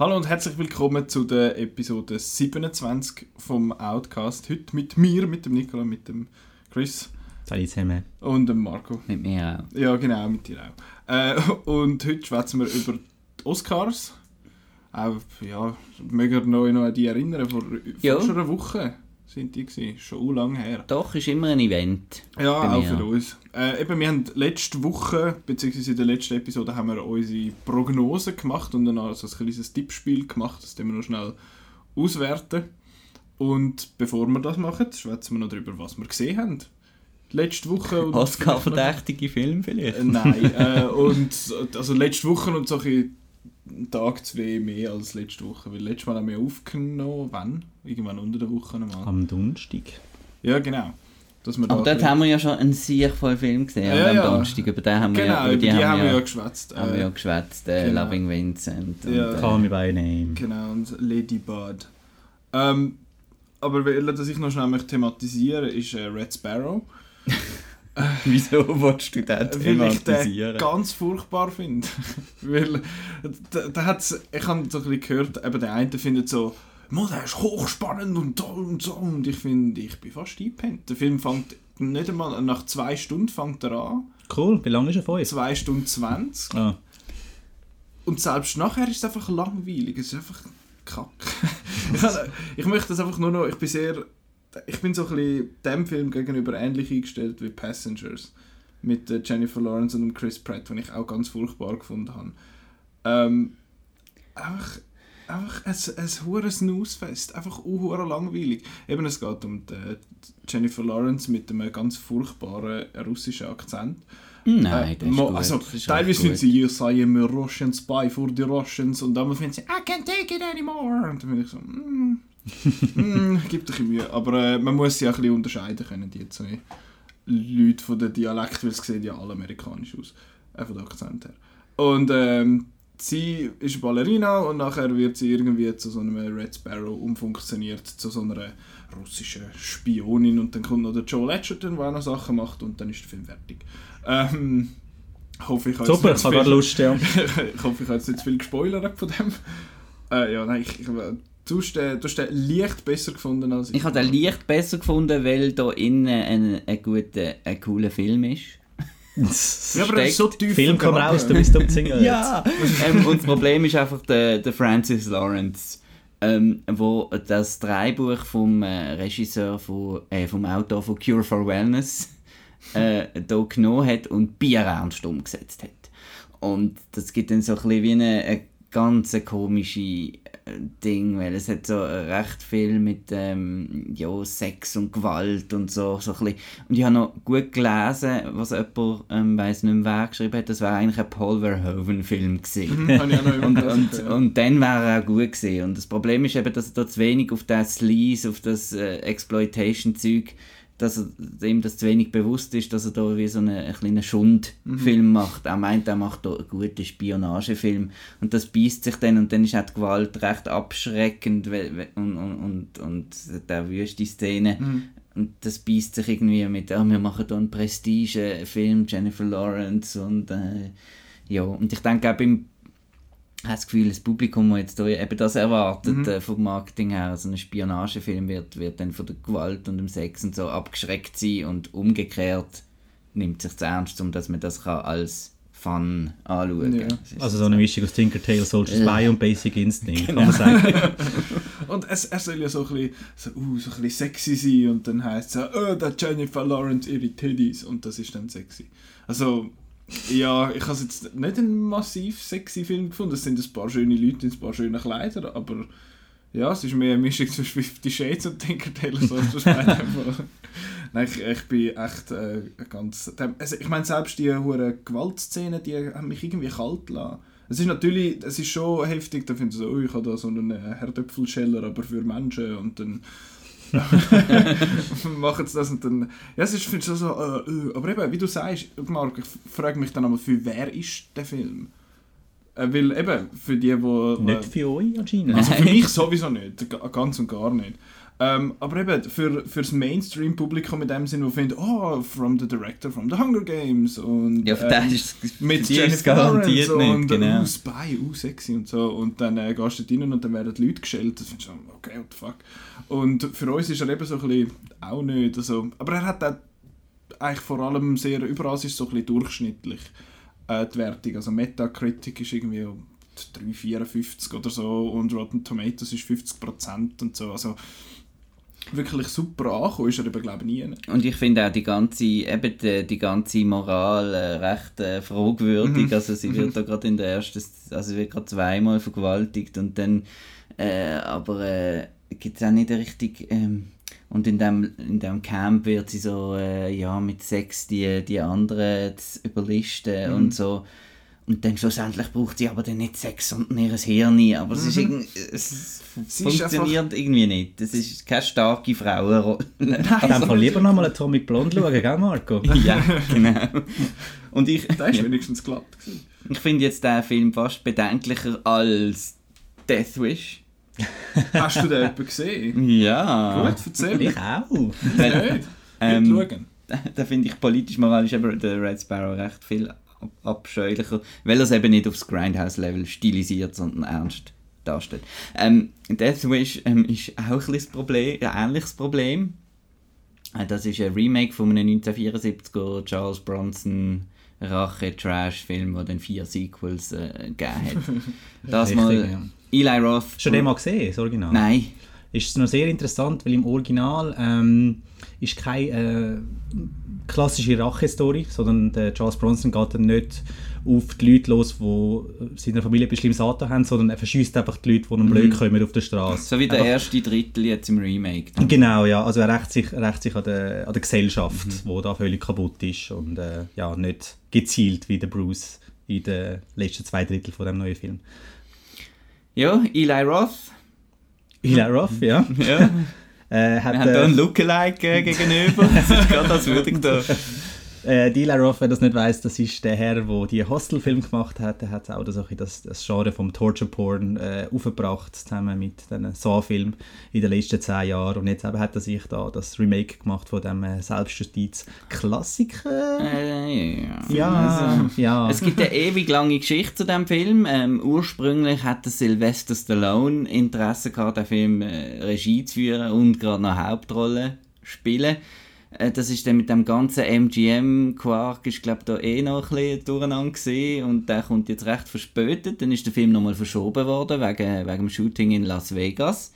Hallo und herzlich willkommen zu der Episode 27 vom Outcast. Heute mit mir, mit dem Nicola, mit dem Chris. Salut zusammen. Und dem Marco. Mit mir auch. Ja, genau, mit dir auch. Äh, und heute schwätzen wir über die Oscars. Auch, ja, mögen wir noch an die erinnern, vor, ja. vor schon einer Woche sind die gewesen. Schon lange her. Doch, ist immer ein Event. Ja, auch für uns. Äh, eben, wir haben letzte Woche, beziehungsweise in der letzten Episode, haben wir unsere Prognose gemacht und dann also ein kleines Tippspiel gemacht, das wir noch schnell auswerten. Und bevor wir das machen, schwätzen wir noch darüber, was wir gesehen haben. Letzte Woche... Oscar-verdächtige Film vielleicht? Äh, nein, äh, und also letzte Woche und so ein Tag, zwei mehr als letzte Woche. Weil letztes Mal haben wir aufgenommen, wann? Irgendwann unter der Woche nochmal. Am Donnerstag. Ja, genau. Dass wir Aber dort haben wir ja schon einen sehr vollen Film gesehen, ja, am ja. Donnerstag. Über den haben wir genau, ja, über die, die haben wir ja geschwätzt. Haben wir ja äh, geschwätzt, äh, genau. Loving Vincent. Und, ja. Call Me By Name. Genau, und Lady Bird. Ähm, aber dass ich noch schnell thematisieren möchte, ist äh, Red Sparrow. Wieso willst du den thematisieren? Weil ich ganz furchtbar finde. Weil, da, da hat's, ich habe so ein bisschen gehört, eben der eine findet so, Mo, der ist hochspannend und toll und so. Und ich finde, ich bin fast eingepennt. Der Film fängt nicht einmal, nach zwei Stunden fängt er an. Cool, wie lange ist er vorher? Zwei Stunden zwanzig. Ah. Und selbst nachher ist es einfach langweilig. Es ist einfach kack. ich möchte das einfach nur noch, ich bin sehr ich bin so ein bisschen dem Film gegenüber ähnlich eingestellt wie Passengers mit äh, Jennifer Lawrence und Chris Pratt, den ich auch ganz furchtbar gefunden habe. Ähm, einfach, einfach ein, ein hohes Snooze-Fest, einfach unhure langweilig. Eben, es geht um die, Jennifer Lawrence mit einem ganz furchtbaren russischen Akzent. Nein, das ist Also, teilweise finden sie, you say I'm a Russian spy for the Russians und dann finden sie, I can't take it anymore. Und dann bin ich so, mm, mm, gibt ein Mühe. Aber äh, man muss sie auch ein bisschen unterscheiden können, die zwei Leute von den Dialekt, weil sie sehen ja alle amerikanisch aus. Äh, von der Akzent her. Und ähm, sie ist Ballerina und nachher wird sie irgendwie zu so einem Red Sparrow umfunktioniert, zu so einer russischen Spionin und dann kommt noch der Joe Edgerton, der auch noch Sachen macht und dann ist der Film fertig. Ähm, hoffe ich Super, ich habe Lust, ja. ich hoffe, ich habe jetzt nicht zu viel gespoilert von dem. Äh, ja, nein, ich, ich, Du hast, den, du hast den leicht besser gefunden als ich. Ich habe den leicht besser gefunden, weil da innen ein, ein guter, ein cooler Film ist. ja, aber das ist so tief. Film kommt raus, du bist am Singen. ja! ähm, und das Problem ist einfach der, der Francis Lawrence, ähm, wo das Drehbuch vom äh, Regisseur, von, äh, vom Autor von Cure for Wellness äh, da genommen hat und bierernst umgesetzt hat. Und das gibt dann so ein bisschen wie eine, eine ganz komische Ding, weil es hat so recht viel mit ähm, ja, Sex und Gewalt und so, so ein Und ich habe noch gut gelesen, was jemand, ähm, weiss nicht mehr wer geschrieben hat, das war eigentlich ein Paul Verhoeven-Film gewesen. Mhm, und, und, und dann wäre er auch gut gewesen. Und das Problem ist eben, dass er da zu wenig auf das Sleaze, auf das äh, Exploitation-Zeug dass er, ihm das zu wenig bewusst ist, dass er da wie so einen, einen kleinen Schundfilm mhm. macht. Er meint, er macht da einen guten Spionagefilm und das beißt sich dann und dann ist auch die Gewalt recht abschreckend und, und, und, und der wüste Szene mhm. und das beißt sich irgendwie mit, oh, wir machen da einen Prestige-Film, Jennifer Lawrence und äh, ja, und ich denke auch beim habe das Gefühl, das Publikum, das jetzt hier eben das erwartet mhm. äh, vom Marketing her, also ein Spionagefilm wird, wird dann von der Gewalt und dem Sex und so abgeschreckt sein und umgekehrt nimmt sich zu ernst, um dass man das kann als Fun anschauen ja. Also so eine Mischung aus Tinker Tail Soldier Spy und Basic Instinct, genau. kann man sagen. und es, er soll ja so ein, bisschen, so, uh, so ein bisschen sexy sein und dann heißt es oh, der Jennifer Lawrence ihre Titties und das ist dann sexy. Also ja, ich habe jetzt nicht einen massiv sexy Film gefunden. Es sind ein paar schöne Leute in ein paar schöne Kleider, aber ja, es ist mehr eine Mischung zwischen Fifty Shades und Tinker Tailor Soldier Nein, ich, ich bin echt äh, ganz... Also, ich meine, selbst die hohen Gewaltszenen, die haben mich irgendwie kalt gelassen. Es ist natürlich, es ist schon heftig, da findest du so, oh, ich habe da so einen Herdöpfelscheller, aber für Menschen und dann machen sie das und dann... Ja, es ist, findest du so, äh, äh, aber eben, wie du sagst, Marc, ich frage mich dann einmal, für wer ist der Film? Äh, weil eben, für die, die... Nicht für euch anscheinend. Also für mich sowieso nicht, ga- ganz und gar nicht. Ähm, aber eben für, für das Mainstream-Publikum in dem Sinne, wo findet, oh, from the director from the Hunger Games und Ja, für ähm, ist mit Jennifer garantiert Lawrence nicht, und genau. uh, Spy, uh, sexy und so und dann äh, gehst du rein und dann werden die Leute geschellt, das findest du okay, what the fuck. Und für uns ist er eben so ein bisschen auch nicht, also, aber er hat auch eigentlich vor allem sehr, überall ist es so ein bisschen durchschnittlich äh, die Wertung, also Metacritic ist irgendwie 3,54 oder so und Rotten Tomatoes ist 50% und so, also wirklich super angekommen ist er eben glaube ich nie. Und ich finde auch die ganze, eben die, die ganze Moral äh, recht äh, fragwürdig. Mhm. Also sie wird da gerade in der ersten, also sie wird gerade zweimal vergewaltigt und dann, äh, aber äh, gibt es auch nicht richtig, ähm, und in dem, in dem Camp wird sie so, äh, ja, mit Sex die, die anderen überlisten Mhm. und so. Und dann schlussendlich braucht sie aber dann nicht Sex, sondern ihr Hirn. Aber es, ist irgendwie, es Mhm. Sie ist funktioniert irgendwie nicht. Das ist keine starke Frauenrolle. In dem Fall lieber nochmal Atomic Blonde schauen, gell Marco? ja, genau. Und ich, Der ist ja, wenigstens glatt gewesen. ich finde jetzt den Film fast bedenklicher als Death Wish. Hast du den jemanden gesehen? Ja. Gut, erzähl. Ich auch. Nicht. Ähm, schauen. da finde ich politisch moralisch aber der Red Sparrow recht viel abscheulicher, weil er es eben nicht aufs Grindhouse-Level stilisiert, sondern ernst darstellt. Ähm, Death Wish ähm, ist auch ein, Problem, ein ähnliches Problem. Äh, Das ist ein Remake von einem 1974er Charles Bronson Rache-Trash-Film, der dann vier Sequels äh, gegeben hat. Das Richtig, mal ja. Eli Roth. Schon den mal gesehen, das Original? Nein. ist es noch sehr interessant, weil im Original ähm, ist keine äh, klassische Rache-Story, sondern der Charles Bronson geht dann nicht auf die Leute los, die seiner Familie ein bisschen im Satan haben, sondern er verschießt einfach die Leute, die ihm blöd kommen auf der Straße. So wie der Einfach- erste Drittel jetzt im Remake. Genau, ja. Also er rächt sich, rächt sich an, der, an der Gesellschaft, Mhm. wo da völlig kaputt ist und äh, ja, nicht gezielt wie der Bruce in den letzten zwei Drittel von dem neuen Film. Ja, Eli Roth. Eli Roth, ja. Ja. Äh, hat, Wir haben äh, hier einen Lookalike äh, gegenüber. Das ist gerade als würde ich da. Äh, Eli Roth, wer das nicht weiß, das ist der Herr, der die Hostel-Film gemacht hat. Der hat auch das, das, das Genre vom Torture Porn äh, aufgebracht, zusammen mit den Saw-Film in den letzten zehn Jahren. Und jetzt eben hat er sich da das Remake gemacht von dem äh, Selbstjustiz-Klassiker. Äh, ja. ja, Also, ja. Es gibt eine ewig lange Geschichte zu diesem Film. Ähm, ursprünglich hatte Sylvester Stallone Interesse gehabt, den Film äh, Regie zu führen und gerade noch Hauptrolle spielen. Äh, das ist dann mit dem ganzen MGM-Quark, ist glaube da eh noch ein bisschen durcheinander gewesen und der kommt jetzt recht verspätet. Dann ist der Film nochmal verschoben worden wegen, wegen dem Shooting in Las Vegas.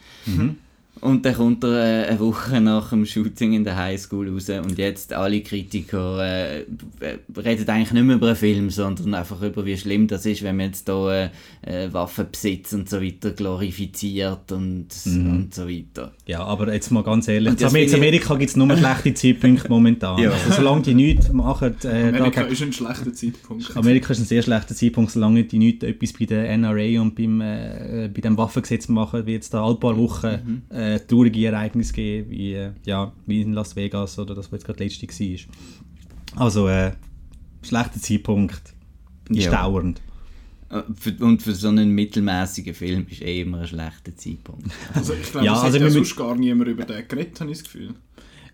Und dann kommt er äh, eine Woche nach dem Shooting in der Highschool raus und jetzt alle Kritiker äh, äh, reden eigentlich nicht mehr über einen Film, sondern einfach über wie schlimm das ist, wenn man jetzt da äh, äh, Waffenbesitz und so weiter glorifiziert und, und so weiter. ja, aber jetzt mal ganz ehrlich, in Amerika gibt es nur schlechte Zeitpunkte momentan. Ja. Also, solange die nichts machen, äh, da Amerika kein- ist ein schlechter Zeitpunkt. Amerika ist ein sehr schlechter Zeitpunkt, solange die nicht etwas bei der NRA und beim, äh, bei dem Waffengesetz machen, wie jetzt da alle paar Wochen Mhm. Äh, traurige Ereignisse geben, wie, äh, ja, wie in Las Vegas oder das, was jetzt gerade letzte war. Also, äh, schlechter Zeitpunkt ist Ja. dauernd. Äh, Und für so einen mittelmäßigen Film ist eh immer ein schlechter Zeitpunkt. Also ich glaube, Ja, es also hat ja wir sonst gar niemand über den geredet, habe ich das Gefühl.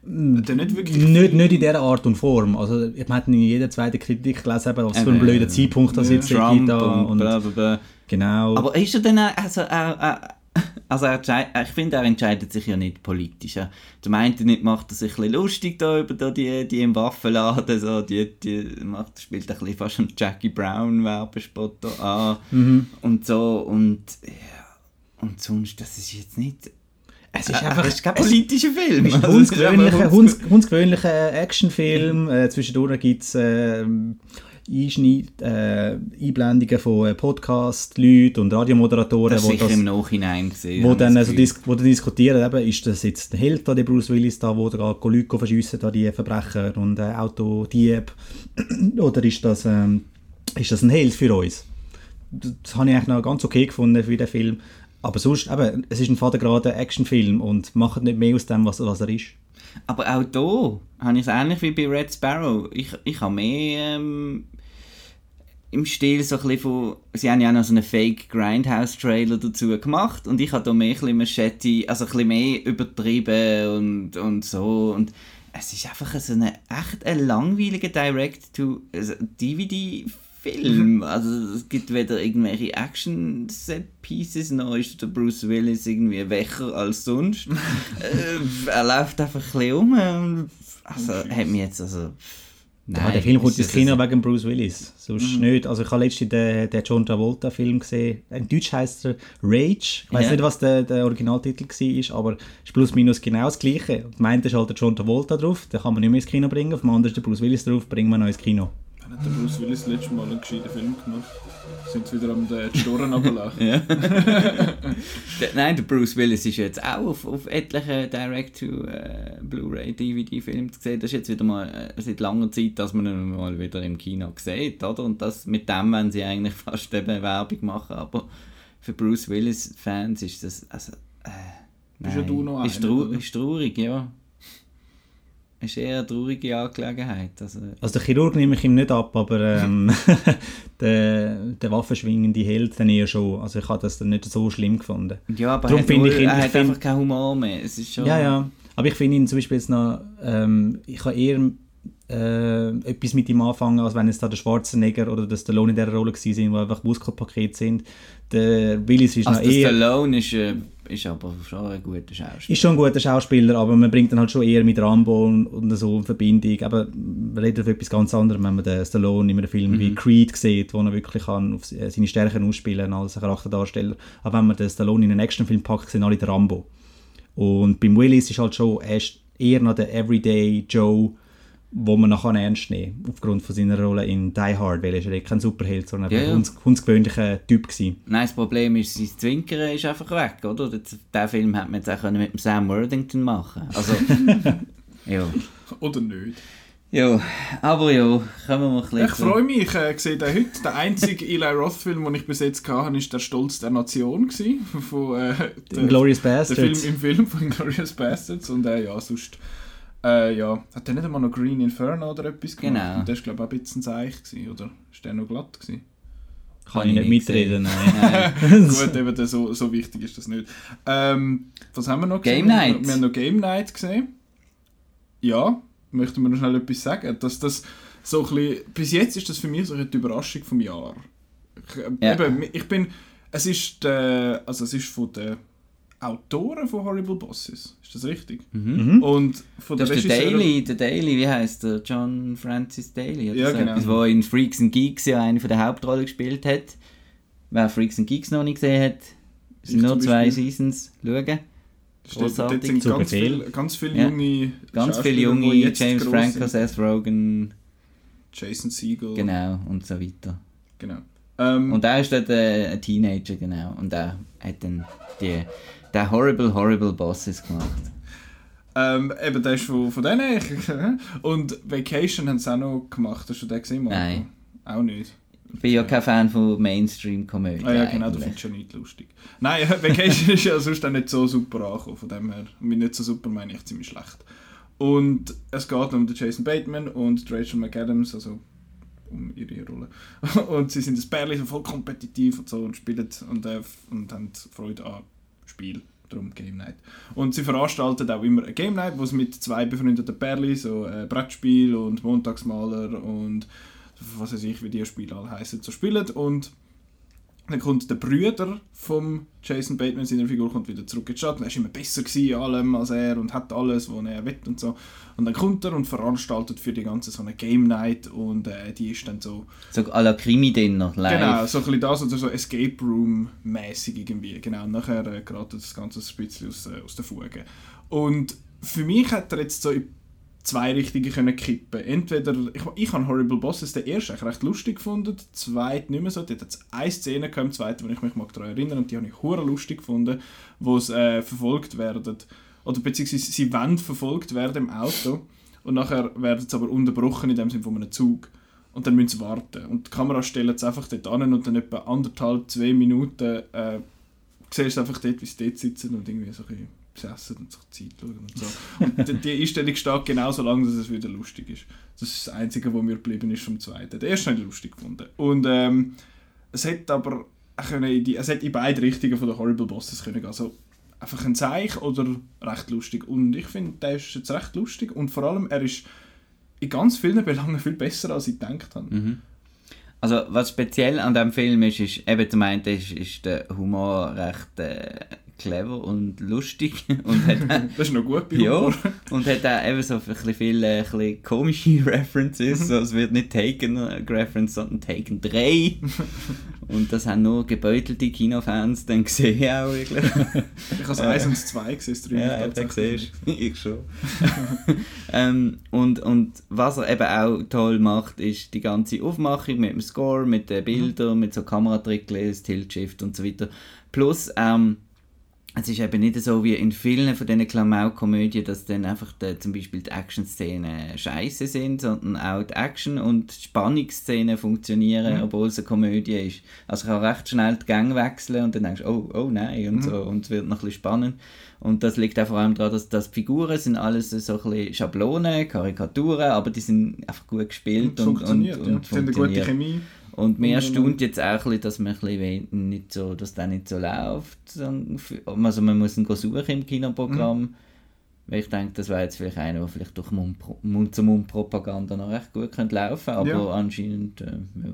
Der nicht wirklich... Nicht, nicht in dieser Art und Form. Also, ich habe in jeder zweiten Kritik gelesen, was für ein Eben, blöder Zeitpunkt das ja. jetzt Trump gibt. Da, und, und, bla bla bla. genau. Aber ist er denn auch, also, er, also er, entschei- ich finde, er entscheidet sich ja nicht politisch. Er- Zum einen nicht macht er sich ein lustig da über da die, die im Waffenladen, so, die, die macht, spielt ein bisschen fast einen Jackie Brown Werbespot an Mhm. und so und ja, und sonst, das ist jetzt nicht... es ist Äh, einfach es ist kein politischer Film. Es ist ein Also, hundsgewöhnlicher, hunds- hunds, hundsgewöhnlicher Actionfilm. Äh, zwischendurch gibt es äh, Einschneid, äh, Einblendungen von äh, Podcast-Leuten und Radiomoderatoren, das die sicher das, im Nachhinein gesehen. wo dann also das dis wo dann diskutieren, eben, ist das jetzt der Held, da, der Bruce Willis, da, wo der geht Leute verschiessen, da die Verbrecher und äh, Autodieb, oder ist das, ähm, ist das ein Held für uns? Das, habe ich eigentlich noch ganz okay gefunden für den Film. Aber sonst, eben, es ist ein fadengrader Actionfilm und macht nicht mehr aus dem, was, was er ist. Aber auch da habe ich es ähnlich wie bei Red Sparrow. Ich, ich habe mehr. Ähm, im Stil so ein bisschen von, sie haben ja auch noch so einen Fake Grindhouse-Trailer dazu gemacht und ich habe da mehr ein bisschen Machete, also ein bisschen mehr übertrieben und, und so und es ist einfach so ein echt ein langweiliger Direct-to-DVD-Film. Also es gibt weder irgendwelche Action-Set-Pieces, noch ist der Bruce Willis irgendwie wächer als sonst. äh, er läuft einfach ein bisschen um. und- Also hat mich jetzt also... ja, der Film kommt ins Kino wegen Bruce Willis. Sonst Mhm. nicht. Also ich habe letztens den, den John Travolta-Film gesehen. In Deutsch heißt er Rage. Ich weiß Ja. nicht, was der, der Originaltitel war, aber es ist plus minus genau das Gleiche. Auf dem einen ist halt der John Travolta drauf, den kann man nicht mehr ins Kino bringen. Auf dem anderen ist der Bruce Willis drauf, bringen wir noch ins Kino. Hat der Bruce Willis das letzte Mal einen gescheiten Film gemacht? Sind sie wieder am den Storen runterlaufen? Ja. Der- Nein, der Bruce Willis ist jetzt auch auf, auf etlichen Direct-to-Blu-ray-DVD-Filmen zu sehen. Das ist jetzt wieder mal äh, seit langer Zeit, dass man ihn mal wieder im Kino sieht, oder? Und das, mit dem wenn sie eigentlich fast eben Werbung machen, aber für Bruce Willis-Fans ist das, also, äh, Bist ja nein. du noch ist, einer, trau oder? ist traurig, ja. Ist eher eine traurige Angelegenheit. Also, Also der Chirurg nehme ich ihm nicht ab, aber ähm, der, der waffenschwingende Held dann eher schon. Also ich habe das dann nicht so schlimm gefunden. ja, aber Darum hat, ich ihn- er hat find- einfach keinen Humor mehr. Es ist schon... Ja, ja. Aber ich finde ihn zum Beispiel jetzt noch, ähm, ich habe eher äh, etwas mit ihm anfangen, als wenn es da der Schwarzenegger oder der Stallone in dieser Rolle gewesen sind, die einfach Muskelpaket sind. Der Willis ist Also noch der eher... Stallone ist, äh, ist aber schon ein guter Schauspieler. Ist schon ein guter Schauspieler, aber man bringt dann halt schon eher mit Rambo und, und so in Verbindung. Aber wir reden auf etwas ganz anderes, wenn man den Stallone in einem Film wie Creed sieht, wo er wirklich kann auf se- seine Stärken ausspielen als Charakterdarsteller. Aber wenn man den Stallone in einen Actionfilm packt, sind alle der Rambo. Und beim Willis ist halt schon er ist eher noch der Everyday Joe, wo man noch ernst nehmen kann, aufgrund von seiner Rolle in Die Hard, weil er ist ja kein Superheld, sondern Ja, ja. ein ganz- ganz gewöhnlicher Typ gewesen. Nein, das Problem ist, sein Zwinkern ist einfach weg, oder? Den, Film hätte man jetzt auch mit dem Sam Worthington machen Also, ja. Oder nicht? Ja, aber ja, kommen wir mal ein bisschen Ich freue mich, ich äh, sehe den heute. Der einzige Eli Roth-Film, den ich bis jetzt hatte, war «Der Stolz der Nation». Gewesen, von, äh, der, Glorious der Film Bastards. im Film von «Glorious Bastards». Und äh, ja, sonst... Äh, ja, hat der nicht einmal noch «Green Inferno» oder etwas gemacht? Genau. Und der war, glaube ich, auch ein bisschen seich, gewesen, oder? Ist der noch glatt gewesen? Kann ich nicht mitreden, nein. Nein. Gut, eben, der, so, so wichtig ist das nicht. Ähm, was haben wir noch Game gesehen? Night. Wir haben noch Game Night gesehen. Ja, möchten wir noch schnell etwas sagen? Dass das so ein bisschen, bis jetzt ist das für mich so eine Überraschung vom Jahr. Ich, äh, Ja. eben, ich bin, es ist, der, also es ist von den Autoren von Horrible Bosses, ist das richtig? Mhm. Und von Das der ist der Daily, der Daily, wie heißt der? John Francis Daly, oder Ja, so genau. etwas, der in Freaks and Geeks ja eine von der Hauptrollen gespielt hat. Wer Freaks and Geeks noch nicht gesehen hat, sind Ich nur zwei Beispiel. Seasons. Schauen. Steht, dort Großartig. sind ganz viel. viele ganz viel Ja. junge Ganz viele junge, James Franco, sind. Seth Rogen, Jason Segel. genau, und so weiter. genau. Ähm, Und er ist dort äh, ein Teenager, genau. Und er hat dann die, der Horrible, Horrible Bosses gemacht. Ähm, eben, der ist von, von denen. Ich, und Vacation haben sie auch noch gemacht. Hast du den gesehen, Marco? Nein. Auch nicht. Ich bin ja kein Fan von Mainstream-Komödien. Ah ja, genau, du eigentlich. findest ja nicht lustig. Nein, Vacation ist ja sonst auch nicht so super angekommen, von dem her. Mit nicht so super meine ich ziemlich schlecht. Und es geht um den Jason Bateman und Rachel McAdams, also um ihre Rolle. Und sie sind das Pärchen, so voll kompetitiv und so und spielen und, äh, und haben Freude an Spiel. Darum Game Night. Und sie veranstalten auch immer eine Game Night, wo sie mit zwei befreundeten Pärchen, so äh, Brettspiel und Montagsmaler und was weiß ich, wie die Spiele alle heißen, so spielen. Und dann kommt der Brüder vom Jason Bateman, seiner Figur, kommt wieder zurück in die Stadt. Er war immer besser gewesen in allem als er und hat alles, was er will und so. Und dann kommt er und veranstaltet für die ganze so eine Game Night und äh, die ist dann so... So à la Krimi-Dinner, live. Genau, so ein bisschen das oder so Escape Room-mäßig irgendwie. Genau, und nachher äh, gerät das Ganze ein bisschen aus, äh, aus der Fuge. Und für mich hat er jetzt so in zwei Richtungen können kippen. Entweder, ich, ich habe Horrible Bosses den ersten eigentlich recht lustig gefunden, den zweiten nicht mehr so. Dort hat es eine Szene gehabt, im zweiten, wo ich mich mag daran erinnere, und die habe ich hure lustig gefunden, wo sie äh, verfolgt werden, oder beziehungsweise sie wollen verfolgt werden im Auto, und nachher werden sie aber unterbrochen in dem Sinne von einem Zug. Und dann müssen sie warten. Und die Kamera stellt es einfach dort an und dann etwa anderthalb, zwei Minuten äh, siehst du einfach dort, wie sie dort sitzen und irgendwie so ein bisschen sie essen und sich Zeit schauen und so. Und die, Einstellung steht genauso lange, dass es wieder lustig ist. Das ist das Einzige, was mir geblieben ist vom zweiten. Der erste habe ich lustig gefunden. Und ähm, es hätte aber können in die, es hätte in beide Richtungen von den Horrible Bosses können gehen. Also einfach ein Zeich oder recht lustig. Und ich finde, der ist jetzt recht lustig und vor allem, er ist in ganz vielen Belangen viel besser, als ich gedacht habe. Mhm. Also was speziell an dem Film ist, ist eben zum einen ist, ist der Humor recht äh, clever und lustig und hat Das ist noch gut bei ja, und hat auch eben so ein bisschen viele äh, ein bisschen komische References. so, es wird nicht Taken äh, gereferenced, sondern Taken 3. und das haben nur gebeutelte Kinofans dann gesehen auch wirklich. Ich habe es 1 und 2 gesehen, das 3 Ja, eben, siehst. Ich schon. ähm, und, und was er eben auch toll macht, ist die ganze Aufmachung mit dem Score, mit den Bildern, mit so Kameratricks, Tilt-Shift und so weiter. Plus, ähm, es ist eben nicht so wie in vielen von diesen Klamauk-Komödien, dass dann einfach die, zum Beispiel die Action-Szenen scheiße sind, sondern auch die Action- und Spannungsszenen funktionieren, Mhm. obwohl es eine Komödie ist. Also ich kann recht schnell die Gang wechseln und dann denkst du, oh, oh nein, und Mhm. so, und es wird noch ein bisschen spannend. Und das liegt auch vor allem daran, dass, dass die Figuren sind alles so ein bisschen Schablonen, Karikaturen, aber die sind einfach gut gespielt Und und, und, funktioniert, und, ja. Ich finde eine gute funktioniert. Chemie. Und mir erstaunt jetzt auch bisschen, dass man bisschen nicht so, dass das nicht so läuft. Also man muss ihn suchen im Kinoprogramm. Mhm. Weil ich denke, das wäre jetzt vielleicht einer, der vielleicht durch Mund- Mund-zu-Mund-Propaganda noch recht gut könnte laufen aber Ja. anscheinend äh, ja,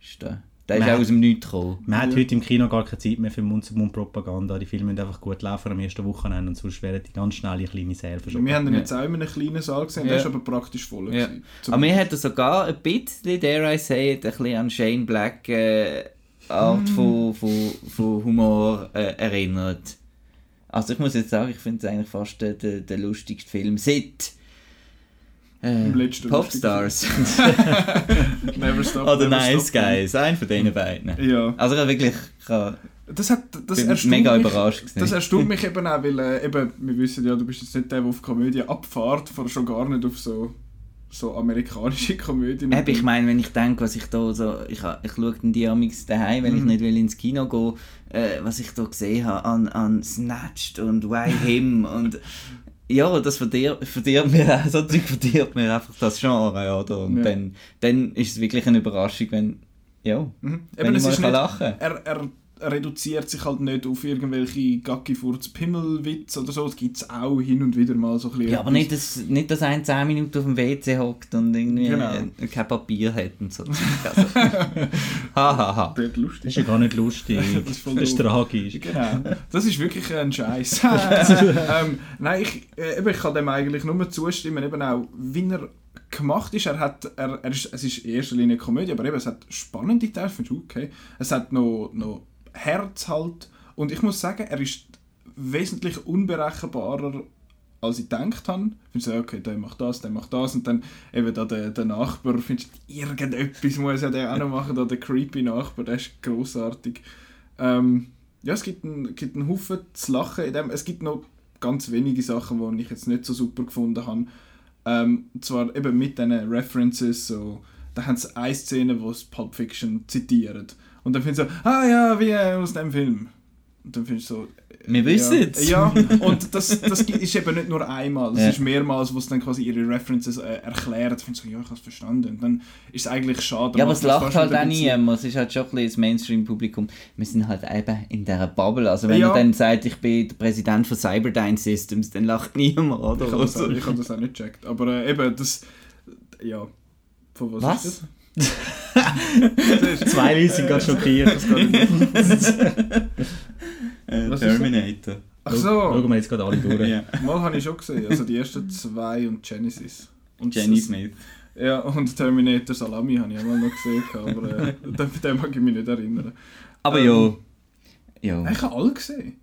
ist der, der ist auch aus dem Nichts gekommen. Man hat heute im Kino gar keine Zeit mehr für Mund-zu-Mund-Propaganda. Die Filme müssen einfach gut laufen am ersten Wochenende und sonst werden die ganz schnell in kleine Säle verschoben. Wir haben ihn Ja. jetzt auch in einem kleinen Saal gesehen, der Ja. ist aber praktisch voll. Ja. Aber mir hat er sogar ein bisschen, dare I say it, ein bisschen an Shane Black äh, Art von, von, von Humor äh, erinnert. Also ich muss jetzt sagen, ich finde es eigentlich fast der, der, der lustigste Film seit äh, Im letzten Popstars Never Stop, oder Never Nice Stop. Guys, ein von diesen beiden. Ja. Also ich wirklich, ich Das, hat, das erstaunt mega mich, überrascht gewesen. Das erstaunt mich eben auch, weil äh, eben, wir wissen ja, du bist jetzt nicht der, der auf Komödie abfährt, vor schon gar nicht auf so, so amerikanische Komödien. Eben, ich meine, wenn ich denke, was ich da so, ich, ich schaue dann die amix daheim, ich Mhm. nicht will ins Kino gehen, äh, was ich da gesehen habe an, an Snatched und Why Him und ja, das verdirbt, verdirbt mir, so Zeug verdirbt mir einfach das Genre, oder? Und Ja. dann, dann ist es wirklich eine Überraschung, wenn, ja, Mhm. wenn Eben, ich mal kann nicht, lachen er, er reduziert sich halt nicht auf irgendwelche gackifurz pimmelwitz oder so. Es gibt es auch hin und wieder mal so ein bisschen. Ja, aber nicht, dass, nicht, dass ein 10 Minuten auf dem WC hockt und irgendwie Genau. kein Papier hat und so. Also, Hahaha. Das ist Das ja gar nicht lustig. Das ist voll das ist tragisch. Genau. Das ist wirklich ein Scheiß. ähm, nein, ich, äh, eben, ich kann dem eigentlich nur zustimmen, eben auch, wie er gemacht ist. Er hat, er, er ist, es ist in erster Linie eine Komödie, aber eben, es hat spannende Teile, finde ich okay. Es hat noch, noch Herz halt. Und ich muss sagen, er ist wesentlich unberechenbarer als ich gedacht habe. Ich so, okay, der macht das, der macht das und dann eben da der, der Nachbar, findest du, irgendetwas muss der auch noch machen, da der creepy Nachbar, der ist großartig. Ähm, ja, es gibt einen, Haufen zu lachen in dem. Es gibt noch ganz wenige Sachen, die ich jetzt nicht so super gefunden habe. Ähm, und zwar eben mit diesen References, so, da haben sie eine Szene, wo sie Pulp Fiction zitieren. Und dann finden sie so, ah ja, wie äh, aus dem Film. Und dann findest du so... äh, Wir wissen's. Ja, und das, das ist eben nicht nur einmal, es Ja. ist mehrmals, wo sie dann quasi ihre References äh, erklären. Ich finde so, ja, ich habe es verstanden. Und dann ist es eigentlich schade. Ja, aber es das lacht halt auch niemand. Es ist halt schon ein bisschen das Mainstream-Publikum. Wir sind halt eben in dieser Bubble. Also wenn Ja. er dann sagt, ich bin der Präsident von Cyberdyne Systems, dann lacht niemand, oder? Ich habe das, Also, ich hab das auch nicht gecheckt. Aber äh, eben, das. Ja. Von was, Was? Zwei Leute sind gerade schockiert. Das äh? Terminator. Ach Schauen so, wir jetzt gerade alle durch. Ja. mal habe ich schon gesehen. Also die ersten zwei und Genesis. Und Jenny Smith. Ja, und Terminator Salami habe ich auch mal noch gesehen, aber äh, den, den mag ich mich nicht erinnern. Aber Ähm, ja. Ja. Ich habe alle gesehen.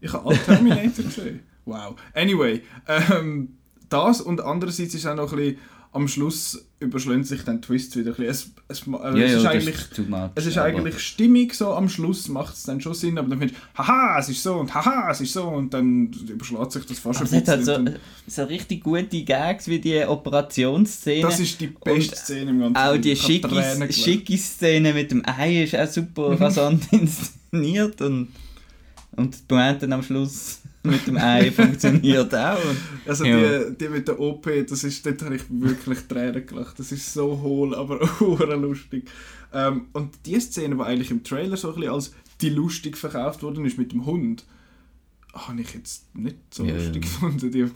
Ich habe alle Terminator gesehen. Wow. Anyway, ähm, das und andererseits ist auch noch ein bisschen, am Schluss überschlägt sich dann Twist wieder ein bisschen. Es, es, äh, Ja, es ja, ist das eigentlich... much, Es ist eigentlich stimmig so, am Schluss macht es dann schon Sinn, aber dann findest du, haha, es ist so und haha, es ist so und dann überschlägt sich das fast Aber es hat halt so, so richtig gute Gags wie die Operationsszene. Das ist die beste Und Szene im ganzen Auch die schicke Szene mit dem Ei ist auch super Mhm. rasant inszeniert und, und die Pointe am Schluss. Mit dem Ei funktioniert auch. Also Ja. die, die mit der OP, das ist, dort habe ich wirklich Tränen gelacht. Das ist so hohl, aber auch lustig. Ähm, und die Szene, die eigentlich im Trailer so ein bisschen als die lustig verkauft worden ist mit dem Hund, habe ich jetzt nicht so Ja, lustig gefunden. Die, ja,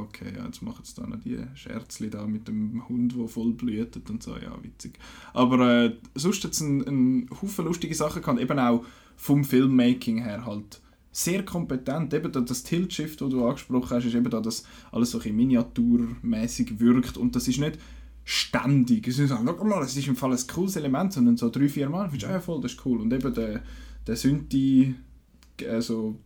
okay, ja, jetzt machen sie da noch die Scherzli da mit dem Hund, der voll blühtet und so, ja, witzig. Aber äh, sonst hat es einen, einen Haufen lustige Sachen gehabt, eben auch vom Filmmaking her halt sehr kompetent. Eben da, das Tilt-Shift, das du angesprochen hast, ist eben da, dass alles so ein miniaturmäßig wirkt und das ist nicht ständig. Es ist nicht so, schau mal, es ist im Fall ein cooles Element, sondern so drei, vier Mal, findest du, ah, ja voll, das ist cool. Und eben der, der Synthi, also,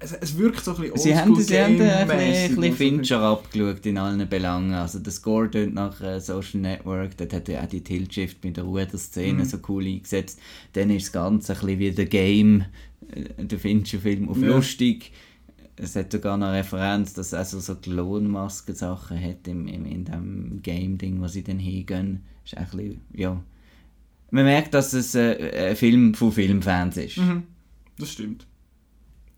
es, es wirkt so ein bisschen Sie haben, sie haben ein bisschen, bisschen Fincher abgeschaut in allen Belangen. Also der Score tönt nach äh, Social Network, dort hat er auch die Tilt-Shift mit der Ruder-Szene Mhm. so cool eingesetzt. Dann ist das Ganze ein bisschen wie der Game, äh, der Fincher-Film, auf Ja. lustig. Es hat sogar noch eine Referenz, dass es also so Klonmasken-Sachen hat im, im, in dem Game-Ding, wo sie dann hingehen. Ist ein bisschen, ja... Man merkt, dass es äh, ein Film von Filmfans ist. Mhm, das stimmt.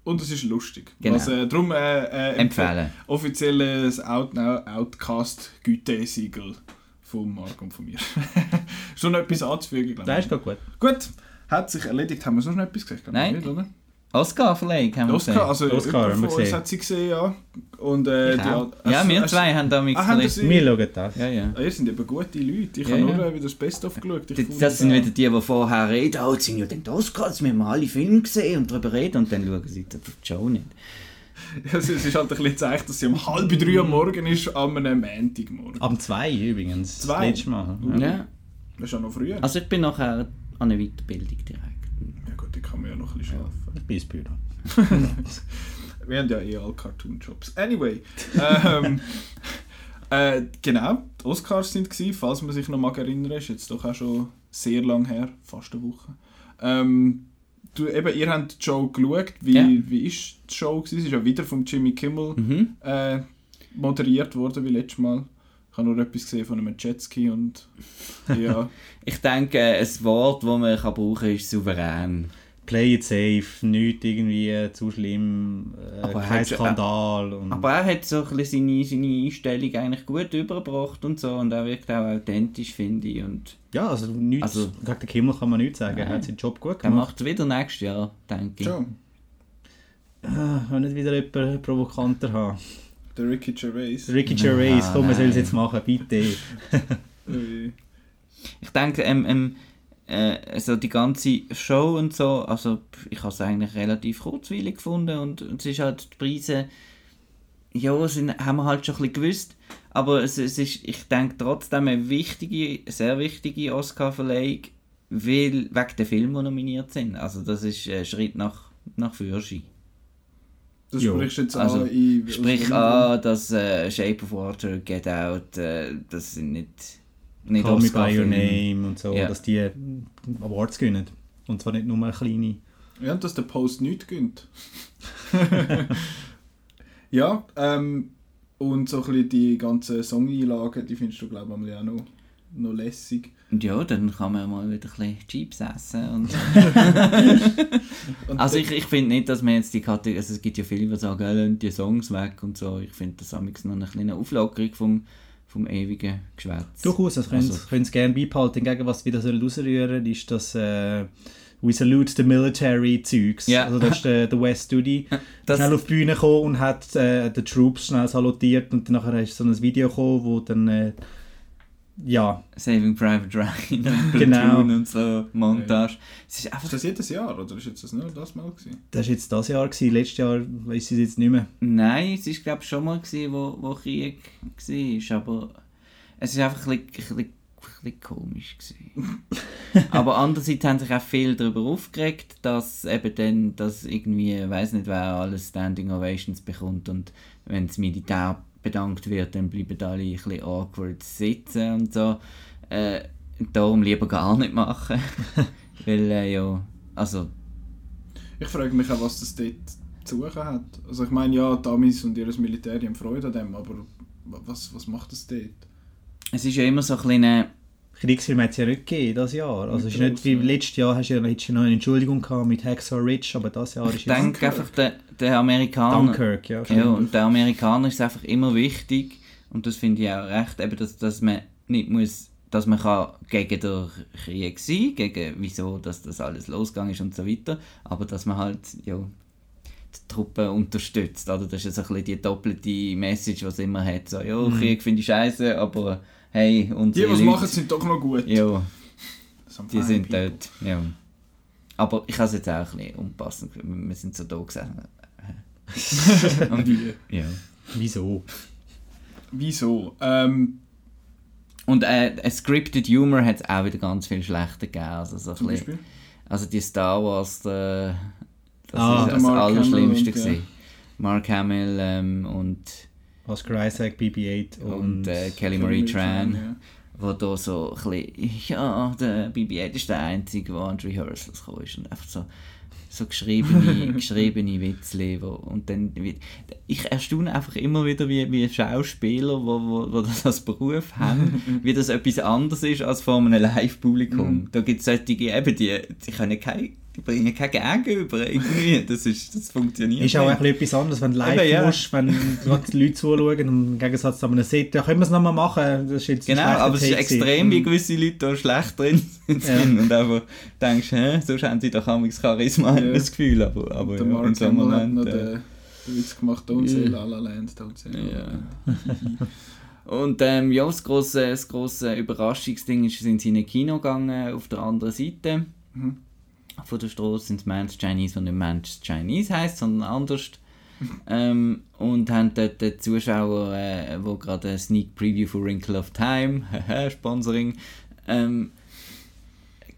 Und es ist lustig. Genau. Was, äh, darum äh, äh, Empfehlen. offizielles Out Outcast Gütesiegel von Marc und von mir. Schon etwas anzufügen, glaube Das ich. ist gut. Gut, hat sich erledigt. Haben wir sonst noch etwas gesagt? Nein. Nicht, oder? Oscar-Verleihung haben wir Oscar, gesehen. also Oscar haben wir gesehen. hat sie gesehen, ja. Und, äh, die, hast- ja, wir hast- zwei haben da mit Ah, bisschen- Wir schauen das. Ja, ja. Ah, ihr sind eben gute Leute. Ich Ja, habe nur ja. äh, wieder das Best-of geschaut. Ich Das, das sind wieder die, die vorher reden, oh, jetzt sind ja den Oscars, wir haben alle Filme gesehen und darüber reden und dann schauen sie die Show nicht. Ja, es ist halt ein bisschen gezeigt, dass sie um halb drei am Morgen ist, an einem Montagmorgen. Am 2 übrigens. Zwei? Das letzte Mal. Ja. Das ist ja noch früher. Also ich bin nachher an eine Weiterbildung direkt. Ja gut, die kann man ja noch ein bisschen schlafen. Ich bin Büro. Wir haben ja eh alle Cartoon-Jobs. Anyway, ähm, äh, genau, die Oscars sind gewesen, falls man sich noch mag erinnern, ist jetzt doch auch schon sehr lang her, fast eine Woche. Ähm, du, eben, ihr habt die Show geschaut, wie, Ja. wie ist die Show gewesen? Sie ist ja wieder von Jimmy Kimmel Mhm. äh, moderiert worden wie letztes Mal. Ich habe nur etwas gesehen von einem Jetski und ja, Ich denke, ein Wort, das man kann brauchen kann, ist souverän. Play it safe, nichts irgendwie äh, zu schlimm, äh, Aber er kein Skandal. Und Aber er hat so ein bisschen seine, seine Einstellung eigentlich gut übergebracht und so und er wirkt auch authentisch, finde ich. Und ja, also nichts, Also- gegen den Kimmel kann man nichts sagen. Er Nein. hat seinen Job gut er gemacht. macht es wieder nächstes Jahr, denke ich. schon. Ah, wenn nicht wieder jemanden provokanter haben. Der Ricky Gervais. Ricky Gervais, Ah, komm, man soll es jetzt machen, bitte. Ich denke, ähm, ähm, äh, so die ganze Show und so, also ich habe es eigentlich relativ kurzweilig gefunden und, und es ist halt die Preise, ja, sind, haben wir halt schon ein bisschen gewusst, aber es, es ist, ich denke trotzdem eine wichtige, sehr wichtige Oscar-Verleihung, weil, wegen der Filme, die nominiert sind. Also das ist ein Schritt nach, nach Fürschi. Das Jo. sprichst du jetzt Also, an. in- Sprich an, dass äh, Shape of Water, Get Out, äh, das sind nicht, nicht Call me by your name und so, Ja. dass die äh, Awards gewinnen. Und zwar nicht nur eine kleine. Ja, und dass der Post nichts gönnt. ja, ähm, und so ein bisschen die ganzen Songeinlagen, die findest du, glaube ich, auch noch, noch lässig. Und ja, dann kann man mal wieder ein bisschen Chips essen. Und also ich, ich finde nicht, dass man jetzt die Kategorie, also es gibt ja viele, die sagen, äh, die Songs weg und so. Ich finde das amigs noch eine kleine Auflockerung vom, vom ewigen Geschwätz. Durchaus, das können Also- Sie gerne beibehalten. Hingegen, was wieder soll rausrühren ist das äh, We Salute the Military Zeugs. Ja. Also das ist der, der West Studi. Schnell auf die Bühne gekommen und hat äh, die Troops schnell salutiert und dann nachher ist so ein Video gekommen, wo dann äh, ja, Saving Private Ryan und Genau. Und so, Montage. Es ist einfach Ist das jedes Jahr oder ist jetzt das nur das Mal gewesen? das war jetzt das Jahr, gewesen. letztes Jahr weiß ich es jetzt nicht mehr. Nein, es war glaube ich schon mal, gewesen, wo, wo Krieg war, aber es war einfach ein bisschen, ein bisschen, ein bisschen komisch. Gewesen. aber andererseits haben sich auch viele darüber aufgeregt, dass eben dann, dass irgendwie, weiß nicht wer alles Standing Ovations bekommt und wenn das Militär bedankt wird, dann bleiben alle ein bisschen awkward sitzen und so. Äh, darum lieber gar nicht machen. Weil, äh, ja, also Ich frage mich auch, was das dort zu suchen hat. Also ich meine, ja, die Amis und ihr Militär haben Freude an dem, aber wa- was, was macht das dort? es ist ja immer so ein bisschen... Kriegsfilm hat es ja nicht gegeben, das Jahr. Also es ist nicht wie letztes Jahr hast du ja, noch eine Entschuldigung gehabt mit Hacksaw Ridge, aber das Jahr ist Ich denke einfach, der, der Amerikaner... Dunkirk, ja. Ja, und der Amerikaner ist einfach immer wichtig und das finde ich auch recht, eben, dass, dass man nicht muss, dass man kann gegen den Krieg sein, gegen wieso, dass das alles losgegangen ist und so weiter, aber dass man halt, ja, die Truppen unterstützt, oder? Das ist so ein bisschen die doppelte Message, die es immer hat, so, ja, Krieg finde ich scheiße, aber hey, Die, unsere was Leute, machen, sind doch noch gut. ja, die sind people. dort, ja. Aber ich habe es jetzt auch ein bisschen unpassend, wir sind so da gesessen. und, Wie? ja. Wieso? Wieso? Ähm, Und äh, ein Scripted Humor hat es auch wieder ganz viel schlechter gegeben. Also, so zum bisschen, Beispiel? also die Star Wars, äh, das Ah, ist der das Mark Hamill Allerschlimmste. und, ja. Mark Hamill ähm, und, Oscar Isaac, BB-8 und, und äh, Kelly Marie Tran, wo da so ein bisschen, ja, der BB-8 ist der Einzige, der an die Rehearsals ist. Und einfach so, so geschriebene, geschriebene Witzle, wo, und dann, ich erstaune einfach immer wieder, wie, wie Schauspieler, wo, wo, wo das als Beruf haben, wie das etwas anderes ist als vor einem Live-Publikum. Da gibt es solche, eben, die, die können kein, die bringen kein Gag über, irgendwie, das, ist, das funktioniert Ist auch ein bisschen etwas anderes, wenn du live Eben, ja. musst, wenn gerade die Leute zuschauen und im Gegensatz zu einem Set, ja, können wir es nochmal machen, das ist jetzt Genau, aber es ist extrem, wie gewesen. gewisse Leute da schlecht drin sind Ja. und einfach denkst, hä, sonst haben sie doch manchmal Charisma, Ja. das Gefühl, aber, aber Der ja, in Mark so einem hat Moment... noch äh, den, Witz gemacht, don't say Ja. La La Land, don't say La. Und ähm, ja, das grosse, das grosse Überraschungsding ist, sind sie in ein Kino gegangen, auf der anderen Seite Mhm. Von der Straße, sind Man's Chinese, und nicht Man's Chinese heisst, sondern anders. ähm, und haben dort den Zuschauer, äh, wo gerade eine Sneak Preview von Wrinkle of Time, Sponsoring, ähm,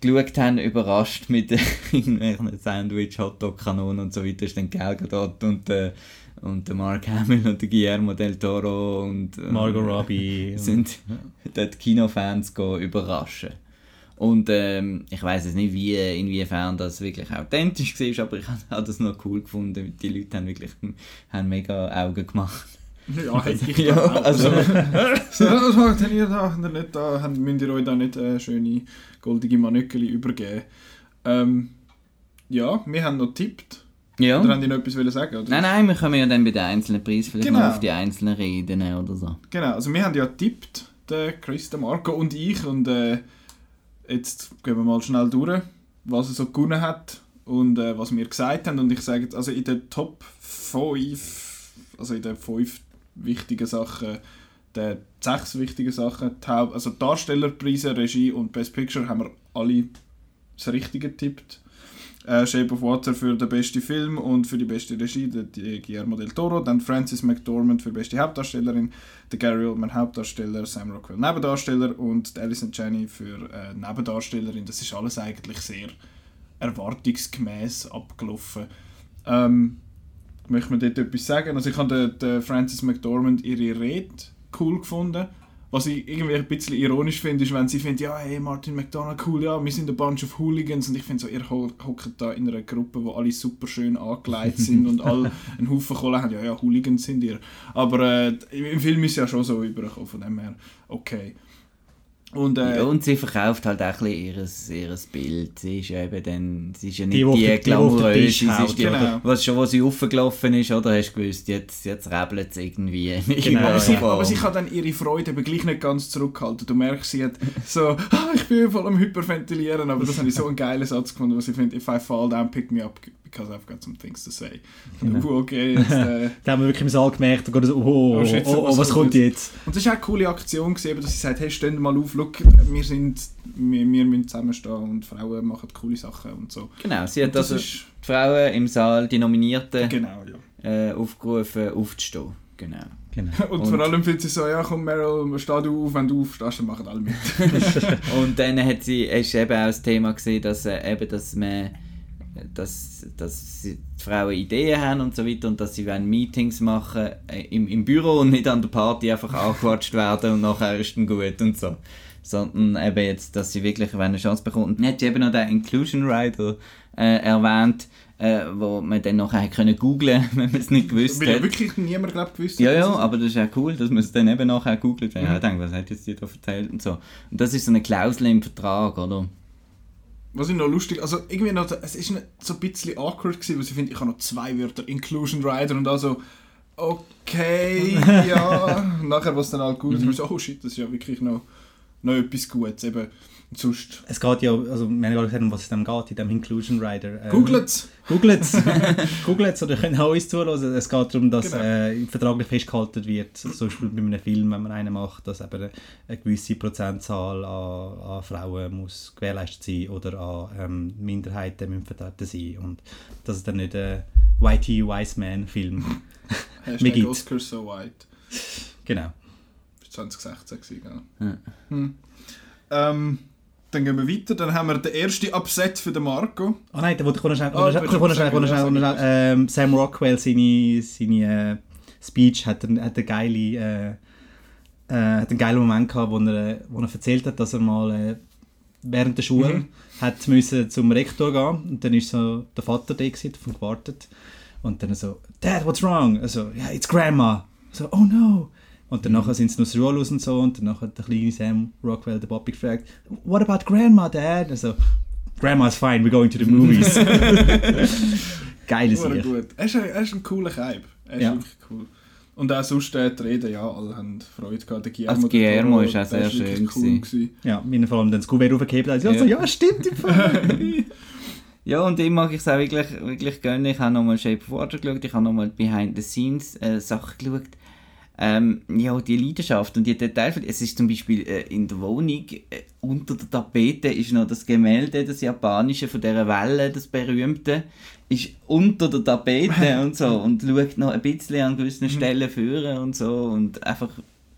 geschaut haben, überrascht mit irgendwelchen Sandwich, Hotdog-Kanonen und so weiter, ist dann Gal Gadot und, äh, und der Mark Hamill und der Guillermo del Toro und äh, Margot Robbie. und- sind dort Kinofans go überraschen. Und ähm, ich weiß jetzt nicht, wie, inwiefern das wirklich authentisch war, aber ich habe das noch cool gefunden. Die Leute haben wirklich haben mega Augen gemacht. Ja, hätte ich Ja, also- so, was macht ihr da? Habt ihr nicht da? Müsst ihr euch da nicht äh, schöne goldige Manöckeli übergeben? Ähm, ja, wir haben noch getippt. Ja. Oder haben die noch etwas sagen? Oder? Nein, nein, wir können ja dann bei den einzelnen Preisen vielleicht Genau. noch auf die einzelnen reden oder so. Genau, also wir haben ja getippt, der Chris, der Marco und ich. Und äh, jetzt gehen wir mal schnell durch, was er so gewonnen hat und äh, was wir gesagt haben. Und ich sage jetzt, also in den Top 5, also in den 5 wichtigen Sachen, den sechs wichtigen Sachen, also Darstellerpreise, Regie und Best Picture, haben wir alle das Richtige getippt. Äh, Shape of Water für den besten Film und für die beste Regie, der, die Guillermo del Toro. Dann Frances McDormand für beste Hauptdarstellerin, der Gary Oldman Hauptdarsteller, Sam Rockwell Nebendarsteller und Alison Janney für äh, Nebendarstellerin. Das ist alles eigentlich sehr erwartungsgemäß abgelaufen. Ähm, möchte man dort etwas sagen? Also ich habe den Frances McDormand ihre Rede cool gefunden. Was ich irgendwie ein bisschen ironisch finde, ist, wenn sie findet, ja, hey, Martin McDonald, cool, ja, wir sind ein bunch of Hooligans. Und ich finde so, ihr ho- hockt da in einer Gruppe, wo alle super schön angelegt sind und alle einen Haufen Kohle haben. Ja, ja, Hooligans sind ihr. Aber äh, im Film ist es ja schon so übergekommen, von dem her, okay. Und, äh, Ja, und sie verkauft halt auch ein bisschen ihres, ihres Bild. Sie ist ja eben dann, sie ist ja nicht Die, die, die glamouröse, sie ist die, genau. was schon, wo sie aufgelaufen ist, oder hast du gewusst, jetzt, jetzt rebelt es irgendwie. Genau, aber, sie, aber sie kann dann ihre Freude aber gleich nicht ganz zurückhalten. Du merkst, sie hat so, ah, ich bin voll am Hyperventilieren, aber das habe ich so einen geilen Satz gefunden, wo sie findet, if I fall down, pick me up, because I've got some things to say. Genau. Uh, okay, jetzt, äh, Da haben wir wirklich im Saal gemerkt, da geht es, oh, oh, Oh, oh, shit, oh, was was kommt jetzt? Und das war auch eine coole Aktion, gewesen, dass sie sagt, hey, stehen mal auf, look, wir, sind, wir, wir müssen zusammenstehen und Frauen machen coole Sachen und so. Genau, sie hat das also ist, die Frauen im Saal, die Nominierten, genau, ja. äh, aufgerufen, aufzustehen. Genau. Genau. Und, Und- vor allem findet sie so, ja komm Meryl, steh du auf, wenn du aufstehst, dann machen alle mit. Und dann hat sie, ist eben auch das Thema gesehen, dass, äh, eben, dass man dass, dass sie- die Frauen Ideen haben und so weiter und dass sie wollen Meetings machen äh, im, im Büro und nicht an der Party einfach angequatscht werden und nachher ist dann gut und so. Sondern eben jetzt, dass sie wirklich eine Chance bekommt. Dann hat sie eben noch den Inclusion Rider äh, erwähnt, äh, wo man dann nachher können googlen, wenn man es nicht gewusst Weil ja wirklich niemand glaubt gewusst Ja, ja, aber das ist ja cool, dass man es dann eben nachher googelt. Mhm. Mhm. Ja, ich denke, was hat jetzt die da erzählt und so. Und das ist so eine Klausel im Vertrag, oder? Was ich noch lustig, also irgendwie noch, es ist so ein bisschen awkward gewesen, weil ich finde, ich habe noch zwei Wörter, Inclusion Rider und also, okay, ja. Und nachher, was dann halt gut ist, so, oh shit, das ist ja wirklich noch, noch etwas Gutes, eben. Sonst, Es geht ja, also wir haben ja gesagt, um was es dem geht, in dem Inclusion Rider. Ähm, googlet's! Googlet's. Googlet's oder könnt auch uns zuhören. Es geht darum, dass Genau. äh, vertraglich festgehalten wird, zum Beispiel bei einem Film, wenn man einen macht, dass eben eine gewisse Prozentzahl an, an Frauen muss gewährleistet sein oder an ähm, Minderheiten müssen vertreten sein. Und dass es dann nicht ein Whitey Wise Man Film Hashtag gibt. Oscar so white. Genau. Für 2016 gewesen, genau. Ja. Hm. Ähm, dann gehen wir weiter, dann haben wir den ersten Upset für den Marco. Ah nein, da wollte ich schnell, noch du schnell, ähm, Sam Rockwell, seine, seine äh, Speech hat, ein, hat, eine geile, äh, äh, hat einen geilen Moment gehabt, wo er, wo er erzählt hat, dass er mal äh, während der Schule Mhm. hat müssen zum Rektor gehen und dann ist so der Vater da gewesen, davon gewartet und dann so, Dad, what's wrong? Also, yeah, it's Grandma. So, oh no. Und dann nachher sind sie noch Schule raus und so und dann hat der kleine Sam Rockwell den Bobby gefragt, what about Grandma, Dad? Also, Grandma's fine, we're going to the movies. Geile Sehr gut. Er ist, ein, er ist ein cooler Kaib. Er ist Ja. wirklich cool. Und auch sonst äh, die Reden, ja, alle haben Freude gehabt. Der Guillermo, Also Guillermo Toro, ist auch sehr schön gewesen. gewesen. Ja, mir vor allem dann das Kuvert aufgehebt hat. Ja, Ja. so, ja stimmt im Fall. Ja, und ihm mag ich es auch wirklich, wirklich gönnen. Ich habe nochmal Shape of Water geschaut, ich habe nochmal Behind the Scenes äh, Sachen geschaut. Ähm, ja, die Leidenschaft und die Details. Es ist zum Beispiel äh, in der Wohnung äh, unter der Tapete ist noch das Gemälde, das japanische von dieser Welle, das berühmte, ist unter der Tapete und so und schaut noch ein bisschen an gewissen Stellen führen und so und einfach,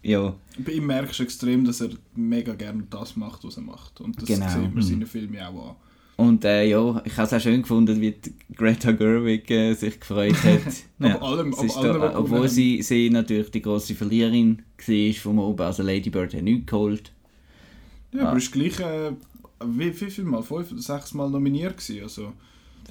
ja. Bei ihm merkst du extrem, dass er mega gerne das macht, was er macht. Und das Genau. sieht man Mhm. seinen Filmen auch an. Und äh, ja, ich habe es auch schön gefunden, wie Greta Gerwig äh, sich gefreut hat. Ja. Aber allem, allem, da, obwohl sie, sie natürlich die grosse Verliererin war vom Oben, also Lady Bird hat nichts geholt. Ja, aber ist gleich, äh, wie, wie viel Mal? Fünf oder sechs Mal nominiert gewesen. Also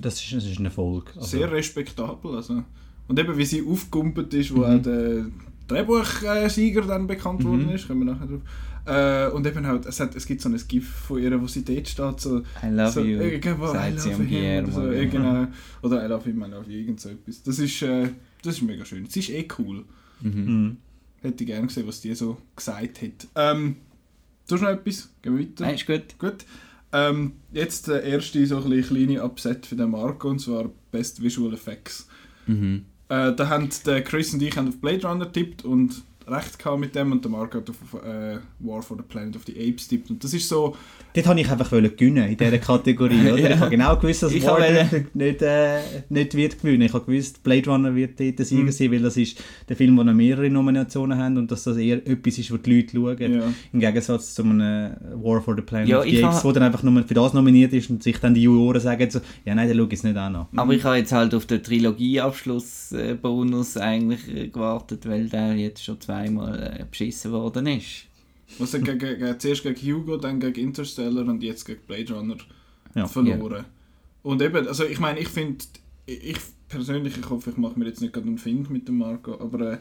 Das ist, das ist ein Erfolg. Also, sehr respektabel. Also. Und eben, wie sie aufgekumpelt ist, wo Mhm. auch der Drehbuchsieger dann bekannt Mhm. worden ist, kommen wir nachher drauf. Äh, und eben halt, es, hat, es gibt so ein GIF von ihr, wo sie dort steht, so, I love so you, irgendwo, I sagt sie love him, Guillermo. so, ja, genau. oder I love him, I love you, irgend so etwas. Das ist, äh, das ist mega schön. Sie ist eh cool. Mhm. Mhm. Hätte ich gerne gesehen, was die so gesagt hat. Ähm, du hast noch etwas? Gehen wir weiter? Nein, ist gut. Gut. Ähm, jetzt der erste so ein kleine Upset für den Marco, und zwar Best Visual Effects. Mhm. Äh, da haben der Chris und ich haben auf Blade Runner tippt und recht gehabt mit dem und der Marco hat auf äh, War for the Planet of the Apes tippt. Und das ist so, Dort wollte ich einfach gewinnen in dieser Kategorie. Oder? Ja. Ich habe genau gewusst, dass Ich War wollte- nicht, nicht, äh, nicht wird gewinnen. Ich habe gewusst, Blade Runner wird dort der Sieger Mhm. sein, weil das ist der Film, der noch mehrere Nominationen hat und dass das eher etwas ist, was die Leute schauen. ja. Im Gegensatz zu einem äh, War for the Planet Ja, of the Apes, ha- wo dann einfach nur für das nominiert ist und sich dann die Juroren sagen so, ja nein, der schaut es nicht an. Aber ich habe jetzt halt auf den Trilogieabschluss-Bonus eigentlich äh, gewartet, weil der jetzt schon zweimal äh, beschissen worden ist. Was er gegen, gegen, zuerst gegen Hugo, dann gegen Interstellar und jetzt gegen Blade Runner Ja. verloren. Und eben, also ich meine, ich finde, ich persönlich, ich hoffe, ich mache mir jetzt nicht gerade einen Find mit dem Marco, aber äh,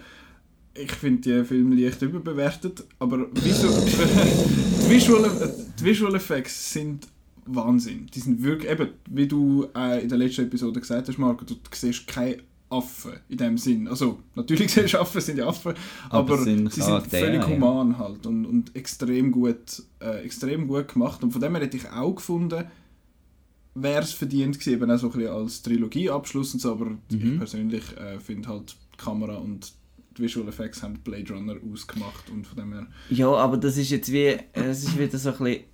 ich finde die Filme leicht überbewertet, aber visu die, Visual, die Visual Effects sind Wahnsinn. Die sind wirklich, eben, wie du äh, in der letzten Episode gesagt hast, Marco, du siehst keine Affen in dem Sinn. Also, natürlich du Affen, sind ja Affen, Aber aber, sind sie sind völlig ja. human halt und, und extrem, gut, äh, extrem gut gemacht. Und von dem her hätte ich auch gefunden, wäre es verdient gewesen, eben auch so ein bisschen als Trilogieabschluss und so, aber ich Mhm. persönlich äh, finde halt die Kamera und die Visual Effects haben Blade Runner ausgemacht und von dem her... Ja, aber das ist jetzt wie, es ist wieder so ein bisschen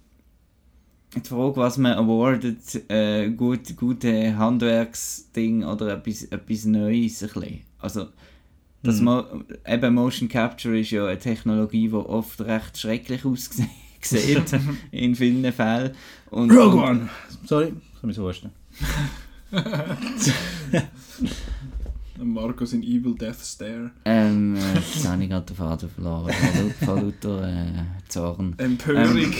die Frage, was man awardet, äh, gut, gute Handwerksding oder etwas, etwas Neues ein bisschen. Also, das Mhm. Mo eben Motion Capture ist ja eine Technologie, die oft recht schrecklich aussieht in vielen Fällen. Und, Rogue und- One! Sorry, mich so vorstellen. Marcos in Evil Death Stare. Ähm, äh, jetzt habe ich gerade den Faden verloren. Vor lauter äh, Zorn. Empörung. Ähm,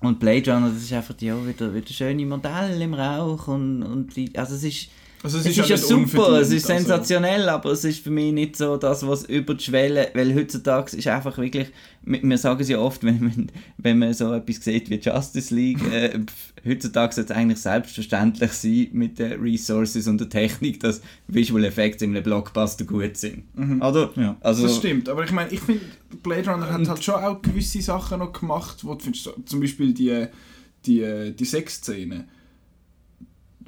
Und Blade Runner, das ist einfach ja, wieder, wieder schöne Modelle im Rauch und, und die, also es ist, also es ist, ja ja super, es ist sensationell, aber es ist für mich nicht so das, was über die Schwelle, weil heutzutage ist einfach wirklich, wir sagen es ja oft, wenn, man- wenn man so etwas sieht wie Justice League, äh, heutzutage sollte es eigentlich selbstverständlich sein mit den Resources und der Technik, dass Visual Effects in einem Blockbuster gut sind. Oder? Ja. Also, Das stimmt, aber ich meine, ich finde, Blade Runner hat halt schon auch gewisse Sachen noch gemacht, wo du findest, zum Beispiel die, die, die Sexszene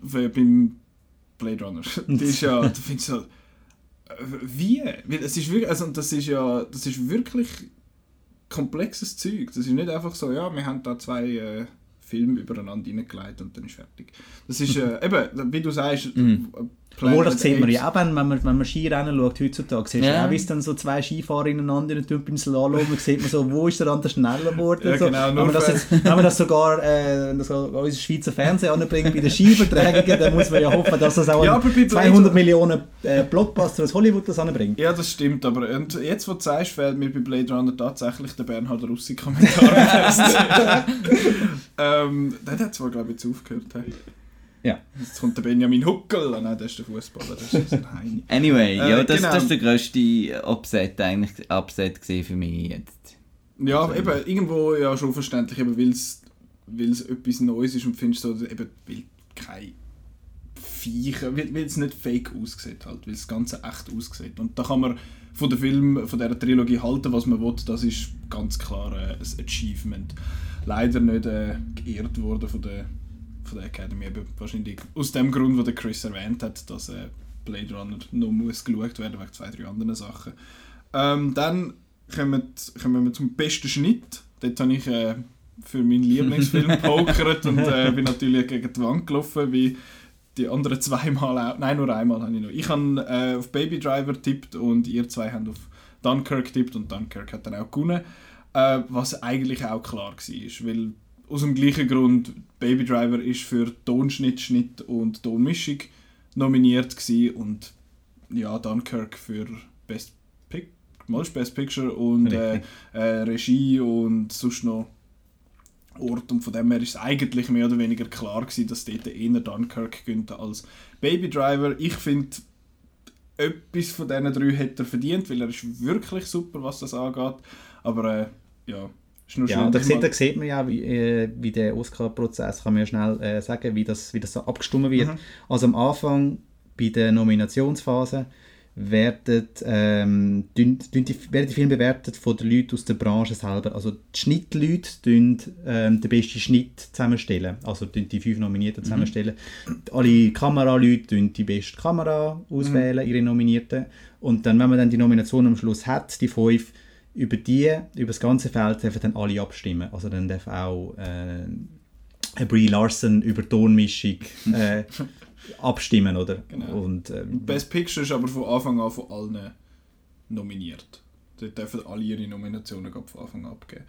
wie beim Blade Runner. Die ist ja, du findest so, äh, wie? Weil es ist wirklich, also das ist ja, das ist wirklich komplexes Zeug. Das ist nicht einfach so, ja, wir haben da zwei äh, Filme übereinander hineingelegt und dann ist fertig. Das ist äh, eben, wie du sagst, Mhm. Planet Obwohl, das sieht man Apes- ja auch, wenn wenn man, wenn man Skirennen schaut heutzutage, siehst du Ja. auch, wie es dann so zwei Skifahrer ineinander in den Slalom, man sieht man so, wo ist der andere schneller geworden. Ja, so. genau, wenn, man das jetzt, wenn man das sogar äh, das so unser Schweizer Fernsehen anbringt bei den Skiverträgen, dann muss man ja hoffen, dass das auch Ja, ein aber bei Blade- 200 Millionen äh, Blockbuster aus Hollywood das anbringt. Ja, das stimmt, aber und jetzt, wo du sagst, fehlt mir bei Blade Runner tatsächlich der Bernhard Russi-Kommentar. ähm, der hat zwar, glaube ich, jetzt aufgehört. Hey. Ja. Jetzt kommt der Benjamin Huckel. Nein, der ist der Fußballer, das ist ein Heini. Anyway, Äh, ja, das, genau. das ist der grösste Upset eigentlich, Upset für mich jetzt. Ja, eben, irgendwo ja schon verständlich, eben, weil es etwas Neues ist und findest so, eben, weil kein Viecher, weil es nicht fake aussieht halt, weil das Ganze echt aussieht. Und da kann man von der Film, von dieser Trilogie halten, was man will, das ist ganz klar äh, ein Achievement. Leider nicht äh, geehrt worden von der, von der Academy, eben wahrscheinlich aus dem Grund, wo der Chris erwähnt hat, dass äh, Blade Runner noch muss geschaut werden wegen zwei, drei anderen Sachen. Ähm, dann kommen, kommen wir zum besten Schnitt. Dort habe ich äh, für meinen Lieblingsfilm gepokert und äh, bin natürlich gegen die Wand gelaufen, wie die anderen zweimal auch. Nein, nur einmal habe ich noch. Ich habe äh, auf Baby Driver tippt und ihr zwei haben auf Dunkirk tippt und Dunkirk hat dann auch gewonnen. Äh, was eigentlich auch klar war, weil aus dem gleichen Grund Baby Driver ist für Tonschnitt, Schnitt und Tonmischung nominiert gewesen und ja, Dunkirk für Best Pic mal ist Best Picture und äh, äh, Regie und sonst noch Ort und von dem her ist es eigentlich mehr oder weniger klar gewesen, dass dort eher Dunkirk könnte als Baby Driver. Ich finde, etwas von diesen drei hätte er verdient, weil er ist wirklich super, was das angeht. Aber äh, ja, ist nur Ja, schön, da sieht, da sieht man ja, wie, äh, wie der Oscar-Prozess, kann man ja schnell äh, sagen, wie das, wie das so abgestimmt wird. Mhm. Also am Anfang, bei der Nominationsphase, werden, ähm, dün- dün die, werden die Filme bewertet von den Leuten aus der Branche selber. Also die Schnittleute tun ähm, den besten Schnitt zusammenstellen. Also die fünf Nominierten zusammenstellen. Alle Kameraleute tun die beste Kamera auswählen, ihre Nominierten. Und dann, wenn man dann die Nomination am Schluss hat, die fünf, über die, über das ganze Feld dürfen dann alle abstimmen. Also dann darf auch äh, Brie Larson über Tonmischung äh, abstimmen, oder? Genau. Und, ähm, Best Picture ist aber von Anfang an von allen nominiert. Dort dürfen alle ihre Nominationen von Anfang an abgeben.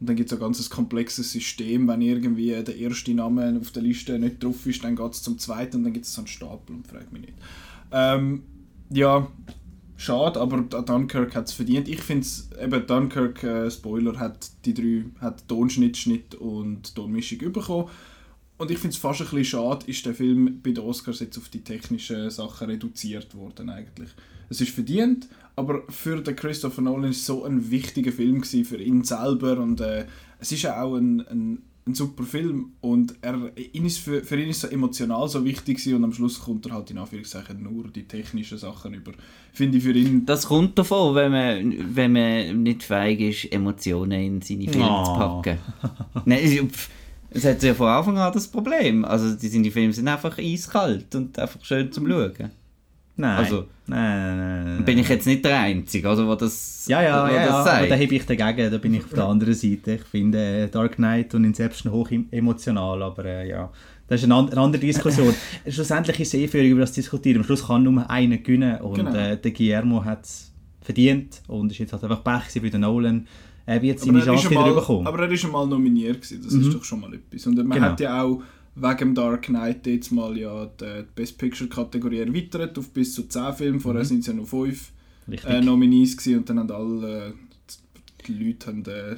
Und dann gibt es ein ganz komplexes System, wenn irgendwie der erste Name auf der Liste nicht drauf ist, dann geht es zum zweiten und dann gibt es so einen Stapel und fragt mich nicht. Ähm, ja, schade, aber Dunkirk hat es verdient. Ich finde es, eben Dunkirk, äh, Spoiler, hat die drei, hat Tonschnitt, Schnitt und Tonmischung bekommen. Und ich finde es fast ein bisschen schade, ist der Film bei den Oscars jetzt auf die technischen Sachen reduziert worden eigentlich. Es ist verdient, aber für den Christopher Nolan ist es so ein wichtiger Film gewesen für ihn selber und äh, es ist ja auch ein, ein, ein super Film und er, ihn ist für, für ihn ist es so emotional so wichtig gewesen und am Schluss kommt er halt in Anführungszeichen nur die technischen Sachen über. Finde ich für ihn Das kommt davon, wenn man, wenn man nicht fähig ist, Emotionen in seine Filme Oh. zu packen. Nein, es- hat ja von Anfang an das Problem. Also die, seine Filme sind einfach eiskalt und einfach schön zum Schauen. nein. Also- nein, nein, nein. Bin ich jetzt nicht der Einzige, oder, wo das, Ja, ja, wo ja, das ja sagt? aber da hebe ich dagegen, da bin ich auf der anderen Seite. Ich finde äh, Dark Knight und Inception hoch em- emotional, aber äh, ja, das ist eine, eine andere Diskussion. Schlussendlich ist es eh schwierig, über das zu diskutieren. Am Schluss kann nur einer gewinnen und Genau. äh, der Guillermo hat es verdient und ist jetzt halt einfach Pech für den Nolan. Er wird Aber seine er, ist Chance wieder einmal, bekommen. aber er ist einmal nominiert gewesen, das Mhm. ist doch schon mal etwas. Und man Genau. hat ja auch wegen dem Dark Knight jetzt mal ja die Best Picture-Kategorie erweitert auf bis zu 10 Filme. Vorher Mhm. sind es ja nur 5 Richtig. äh, Nominees gewesen und dann haben alle äh, die Leute haben, äh,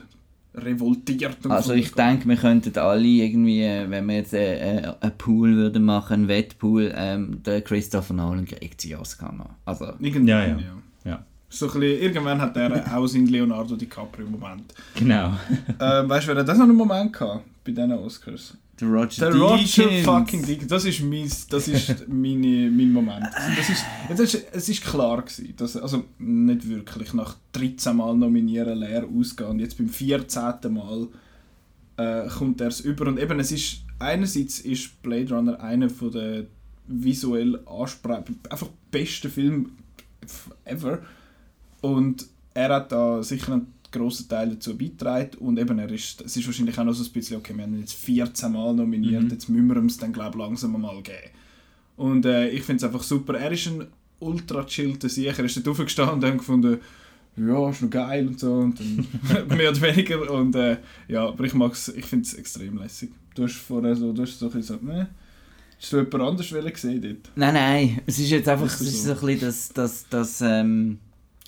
revoltiert. und Also ich denke, wir könnten alle irgendwie, äh, wenn wir jetzt äh, äh, einen Pool würden machen, einen Wettpool, ähm, der Christopher Nolan kriegt sie Oscar noch. Also, Irgendwann, Ja, ja. ja. So ein bisschen, irgendwann hat er auch seinen Leonardo DiCaprio-Moment. Genau. ähm, weißt du, wer hat das noch einen Moment gehabt bei diesen Oscars? der Roger Der Roger Deakins. fucking Dick, das ist mein, das ist meine, mein Moment. Das ist, das ist, es ist klar gewesen, dass, also nicht wirklich, nach 13 Mal nominieren leer ausgehen und jetzt beim 14. Mal äh, kommt er es über und eben es ist, einerseits ist Blade Runner einer von der visuell ansprech einfach besten Filme ever und er hat da sicher einen grossen Teil dazu beigetragen und eben er ist, es ist wahrscheinlich auch noch so ein bisschen, okay, wir haben ihn jetzt 14 Mal nominiert, Mhm. jetzt müssen wir es dann glaube ich langsam mal geben. Und äh, ich finde es einfach super, er ist ein ultra chillter Sicher, er ist dort aufgestanden und hat gefunden, ja, ist noch geil und so und dann mehr oder weniger und äh, ja, aber ich mag's, ich finde es extrem lässig. Du hast vorher so, du hast so ein bisschen gesagt, ne, hast du jemand anders gesehen dort? Nein, nein, es ist jetzt einfach Ist es das ist so? so ein bisschen das, das, das ähm,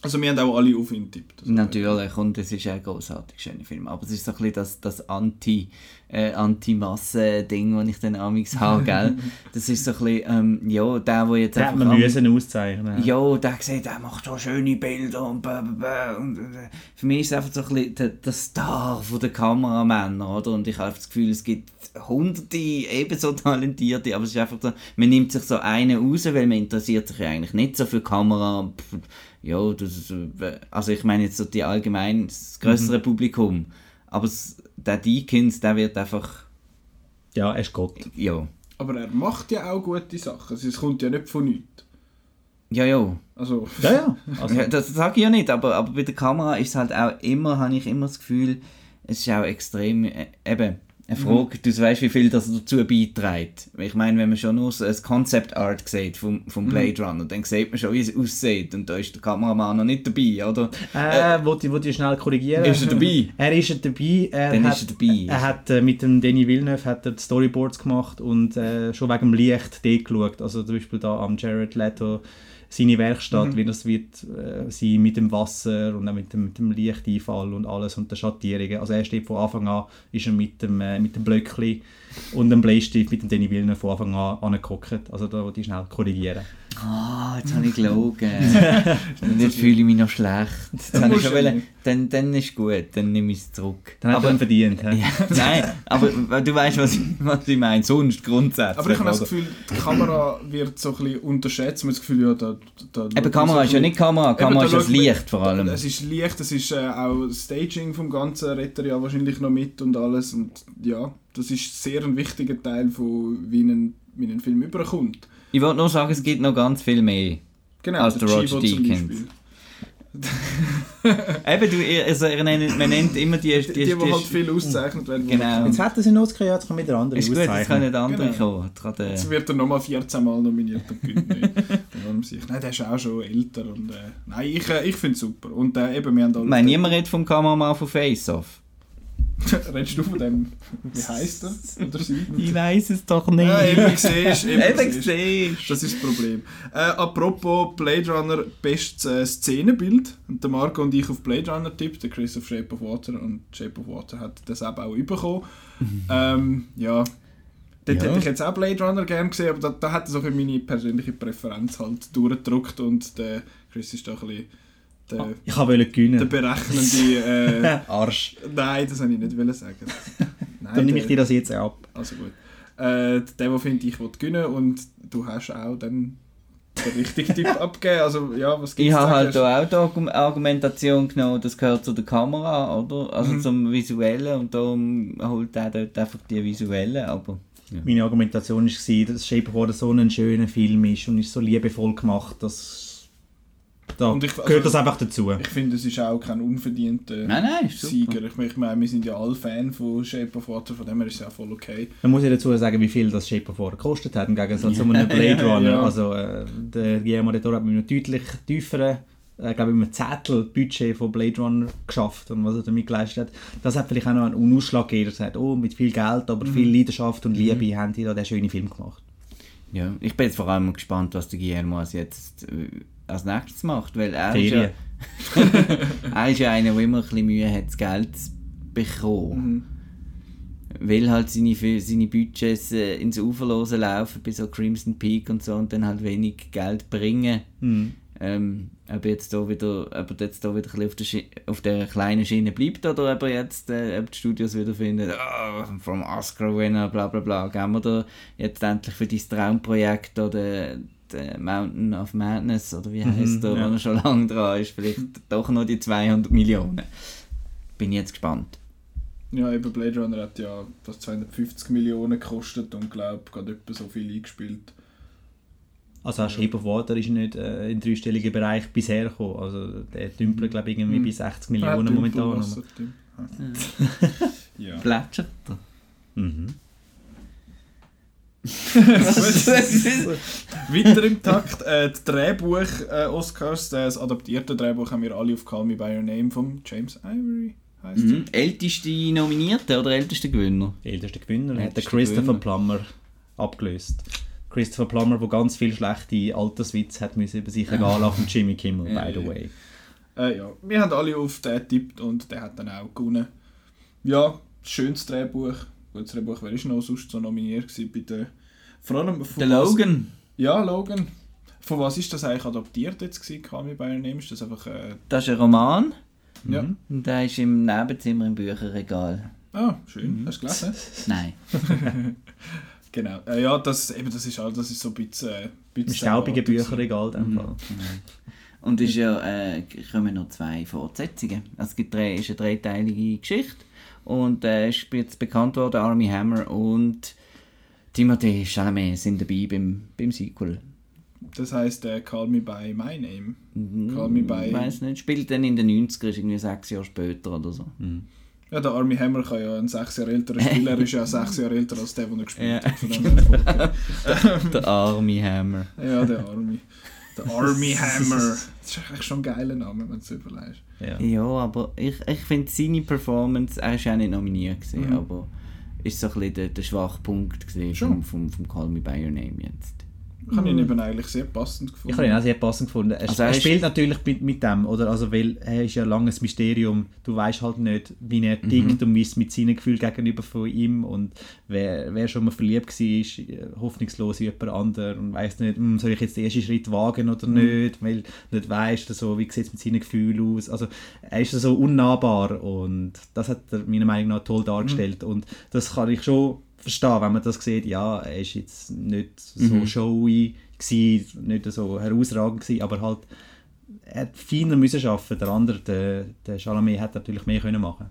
Also wir haben auch alle auf ihn getippt. Also, natürlich, und es ist ein großartig schöner Film, aber es ist so ein bisschen das, das Anti, äh, Anti-Masse-Ding, das ich dann amigs habe, gell? Das ist so ein bisschen, ähm, ja, der, der jetzt hat einfach... man müssen auszeichnen. Ja, der sieht, der macht so schöne Bilder und bla bla bla. Und, äh, für mich ist es einfach so ein bisschen der, der Star von der Kameramänner, oder? Und ich habe das Gefühl, es gibt hunderte ebenso talentierte, aber es ist einfach so, man nimmt sich so einen raus, weil man interessiert sich ja eigentlich nicht so für Kamera. Ja, das, äh, also ich meine jetzt so die allgemein, das größere Publikum. Aber es, der Deakins, der wird einfach, Ja, er ist Gott. ja, Aber er macht ja auch gute Sachen. Es kommt ja nicht von nichts. ja, ja. Also, Ja, ja. Also, Ja, das sage ich ja nicht, aber, aber bei der Kamera ist es halt auch immer, habe ich immer das Gefühl, es ist auch extrem, äh, eben, eine Frage, du weißt, wie viel das dazu beiträgt. Ich meine, wenn man schon nur so ein Concept Art sieht vom, vom Blade Runner, dann sieht man schon, wie es aussieht und da ist der Kameramann noch nicht dabei, oder? äh, wollte ich, wollte ich schnell korrigieren. Ist er dabei? Er ist er dabei. Er Dann hat, ist er dabei. Er hat äh, mit dem Danny Villeneuve hat er die Storyboards gemacht und äh, schon wegen dem Licht dort geschaut. Also zum Beispiel da am Jared Leto seine Werkstatt, Mhm. wie das wird äh, sein mit dem Wasser und auch mit dem, mit dem Lichteinfall und alles und der Schattierungen. Also er steht von Anfang an ist er mit dem, äh, mit dem Blöckli und dem Bleistift mit dem Danny Villeneuve von Anfang an angeguckt. Also da wollte ich schnell korrigieren. Ah, jetzt habe ich gelogen. und jetzt fühle ich mich noch schlecht. Jetzt habe ich schon wollen, dann, dann ist gut, dann nehme ich es zurück. Dann hat er verdient. ja, nein, aber du weißt, was ich, was ich meine, sonst grundsätzlich. aber ich habe das? Gefühl, die Kamera wird so ein bisschen unterschätzt. Man hat das Gefühl, ja, da, da Eben, Kamera ist ja nicht Kamera, Kamera Eben, ist da das Licht vor allem. Es ist Licht, es ist äh, auch Staging vom Ganzen, redet er ja wahrscheinlich noch mit und alles. Und ja, das ist sehr ein wichtiger Teil von wie ein, wie ein Film überkommt. Ich wollte nur sagen, es gibt noch ganz viel mehr. Genau, Als der Roger Chivo zum Deakins. Eben, du, also, ihr nennt, man nennt immer die... Die, die, die, halt viel ausgezeichnet werden. Genau. Jetzt hat er seinen Oscar, jetzt kann wieder andere Ist gut, jetzt können andere Genau. kommen. Jetzt kann Jetzt der- wird er nochmal 14 Mal nominiert und gewinnt nicht. Warum sich? Nein, der ist auch schon älter. Und, äh, nein, ich, äh, ich finde es super. Und äh, eben, wir haben alle... Ich meine, niemand redet vom Kameramann von Face Off. Redest du von dem... Wie heisst er? Oder sie? Ich weiß es doch nicht. Ja, eben siehst, eben siehst. Das ist das Problem. Äh, apropos Blade Runner, bestes äh, Szenenbild. Und der Marco und ich auf Blade Runner tippt, der Chris auf Shape of Water und Shape of Water hat das eben auch bekommen. ähm, ja. Dort Ja. hätte ich jetzt auch Blade Runner gerne gesehen, aber da, da hat so meine persönliche Präferenz halt durchgedrückt und der Chris ist da ein bisschen der, Ich wollte der gewinnen. berechnende... Äh, Arsch. nein, das wollte ich nicht wollen sagen. Nein, Dann nehme ich der- dir das jetzt ab. also gut. Äh, der, der finde ich, will gewinnen und du hast auch dann den richtigen Tipp abgegeben. Also ja, was Ich gibt's habe zu halt da auch die Argum- Argumentation genommen, das gehört zu der Kamera, oder? Also Mhm. zum Visuellen und darum holt er dort einfach die Visuellen, aber... Meine Argumentation war, dass Shape of Water so ein schöner Film ist und ist so liebevoll gemacht, dass da Und ich- also- gehört das einfach dazu. Ich finde, es ist auch kein unverdienter Nein, nein. Sieger. Ich, ich meine, wir sind ja alle Fan von Shape of Water, von dem her ist es ja voll okay. Man muss ja dazu sagen, wie viel das Shape of Water gekostet hat, im Gegensatz zu einem Blade Runner. ja. Also äh, der Guillermo del Toro hat mit einem deutlich tieferen äh, glaube ich, mit einem Zettel Budget von Blade Runner geschafft und was er damit geleistet hat. Das hat vielleicht auch noch einen Ausschlag gegeben, dass er sagt, oh, mit viel Geld, aber viel Leidenschaft und Liebe haben die da den schönen Film gemacht. Ja, ich bin jetzt vor allem gespannt, was der Guillermo jetzt äh, als nächstes macht, weil er ist, ja, er ist ja einer, der immer ein bisschen Mühe hat, das Geld zu bekommen. Weil halt seine, für seine Budgets äh, ins Uferlose laufen, bei so Crimson Peak und so, und dann halt wenig Geld bringen. Mhm. Ähm, ob, er jetzt da wieder, ob er jetzt da wieder ein bisschen auf der, Schi auf der kleinen Schiene bleibt oder ob er jetzt äh, ob die Studios wieder finden, oh, vom Oscar-Winner, bla bla bla, geben wir da jetzt endlich für dein Traumprojekt oder der Mountain of Madness oder wie heißt der, ja. wo er schon lange dran ist, vielleicht doch noch die 200 Millionen. Bin jetzt gespannt. Ja, eben Blade Runner hat ja fast 250 Millionen gekostet und glaube gerade etwa so viel eingespielt. Also auch Shape of Water ist nicht äh, in den dreistelligen Bereich bisher gekommen. Also der dümpelt glaube ich irgendwie Mhm. bei 60 Millionen momentan. Wasser, ja. Plätschert er? Mhm. Weiter im Takt, äh, die Drehbuch-Oscars, das adaptierte Drehbuch haben wir alle auf Call Me By Your Name von James Ivory, heisst Mhm. Älteste Nominierte oder älteste Gewinner? Älteste Gewinner hat der Christopher Gewinner. Plummer abgelöst. Christopher Plummer, der ganz viele schlechte Alterswitze hat müssen über sich lassen von Jimmy Kimmel, by the way. Äh, ja, wir haben alle auf den getippt und der hat dann auch gewonnen. Ja, schönes Drehbuch. Gutes Drehbuch, wer ist noch sonst so nominiert gewesen bei der... Vor allem von Der was- Logan. Ja, Logan. Von was ist das eigentlich adaptiert jetzt gewesen, Your Name? Ist das einfach... Äh, Das ist ein Roman. ja. Mhm. Und der ist im Nebenzimmer im Bücherregal. Ah, schön. Hast du gelesen? Nein. Genau. Äh, ja, das, eben, das ist halt, das ist so ein bisschen... Äh, Ein bisschen staubiger erwartet gewesen. Bücherregal in dem Mhm. Fall. Und es ist ja, äh, kommen noch zwei Fortsetzungen. Also es gibt drei, ist eine dreiteilige Geschichte. Und äh, ist jetzt bekannt worden, Army Hammer und Timothée Chalamet sind dabei beim, beim Sequel. Das heisst, äh, Call Me By My Name. Call Me By... Ich weiß nicht, spielt dann in den 90er, ist irgendwie sechs Jahre später oder so. Ja, der Army Hammer kann ja ein sechs Jahre älterer Spieler, er ist ja sechs Jahre älter als der, den er gespielt Ja. hat. Von dem. Der Army Hammer. Ja, der Army. Der Army Hammer. Das ist eigentlich schon ein geiler Name, wenn du es überlegst. Ja. Ja, aber ich, ich finde seine Performance, er ist ja nicht nominiert gewesen, Mhm. aber ist so ein bisschen der, der Schwachpunkt gewesen Schon. vom, vom, vom Call Me By Your Name jetzt. Ich habe ihn eben eigentlich sehr passend gefunden. Ich habe ihn auch sehr passend gefunden. Er, Also er spielt natürlich mit, mit dem, oder? Also, weil er ist ja ein langes Mysterium. Du weißt halt nicht, wie er tickt und wie es mit seinen Gefühlen gegenüber von ihm und wer, wer schon mal verliebt war, ist hoffnungslos in jemand anderen und weiß nicht, hm, soll ich jetzt den ersten Schritt wagen oder nicht, weil du nicht weißt, so, wie sieht es mit seinen Gefühlen aus. Also, er ist so unnahbar und das hat er meiner Meinung nach toll dargestellt und das kann ich schon verstehen, wenn man das sieht, ja, er ist jetzt nicht so Mhm. showy gewesen, nicht so herausragend gewesen, aber halt er hat feiner müssen arbeiten. Der andere, der, der Chalamet, hat natürlich mehr können machen.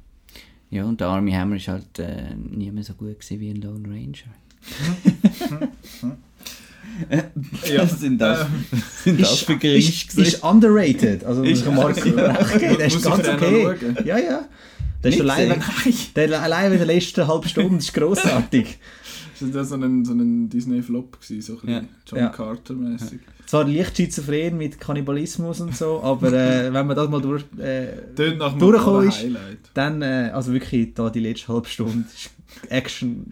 Ja, und der Army Hammer ist halt äh, nie mehr so gut gewesen wie ein Lone Ranger. Ja. Was sind das, sind das für ist, Gericht ist, ist underrated. Also ich Marco recht geben, der ist ganz okay. schauen? Ja, ja. Der ist allein, der allein in der letzten halben Stunde ist grossartig. Das war so ein, so ein Disney-Flop, gewesen, so ein bisschen John Ja. Carter-mäßig. Zwar leicht schizophren mit Kannibalismus und so, aber äh, wenn man das mal durch, äh, ist- Highlight. dann, äh, also wirklich da die letzte halbe Stunde, ist Action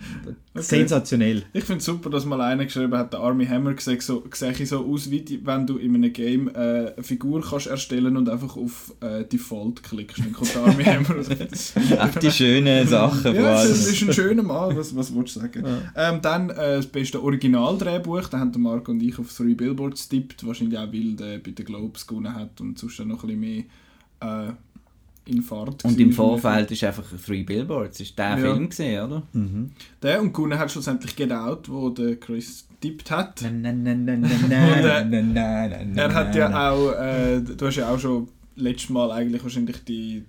sensationell. Ich finde es super, dass mal einer geschrieben hat, der Army Hammer sieht so, sehe so aus, wie die, wenn du in einem Game äh, eine Figur kannst erstellen und einfach auf äh, Default klickst. Dann kommt der Army Hammer Auch die schönen Sachen Ja, allem. das ist ein schöner Mann, was, was willst du sagen? Ähm, dann äh, das beste Originaldrehbuch, da haben der Marco und ich auf Three Billboards tippt, wahrscheinlich auch, weil der bei den Globes gewonnen hat und sonst dann noch ein bisschen mehr äh, in Fahrt. Und im Vorfeld ist einfach Three Billboards, ist der ja. Film gesehen, oder? Mhm. Der und Gunnar hat schlussendlich Get Out, wo der Chris tippt hat. Er hat ja auch, äh, du hast ja auch schon letztes Mal eigentlich wahrscheinlich die,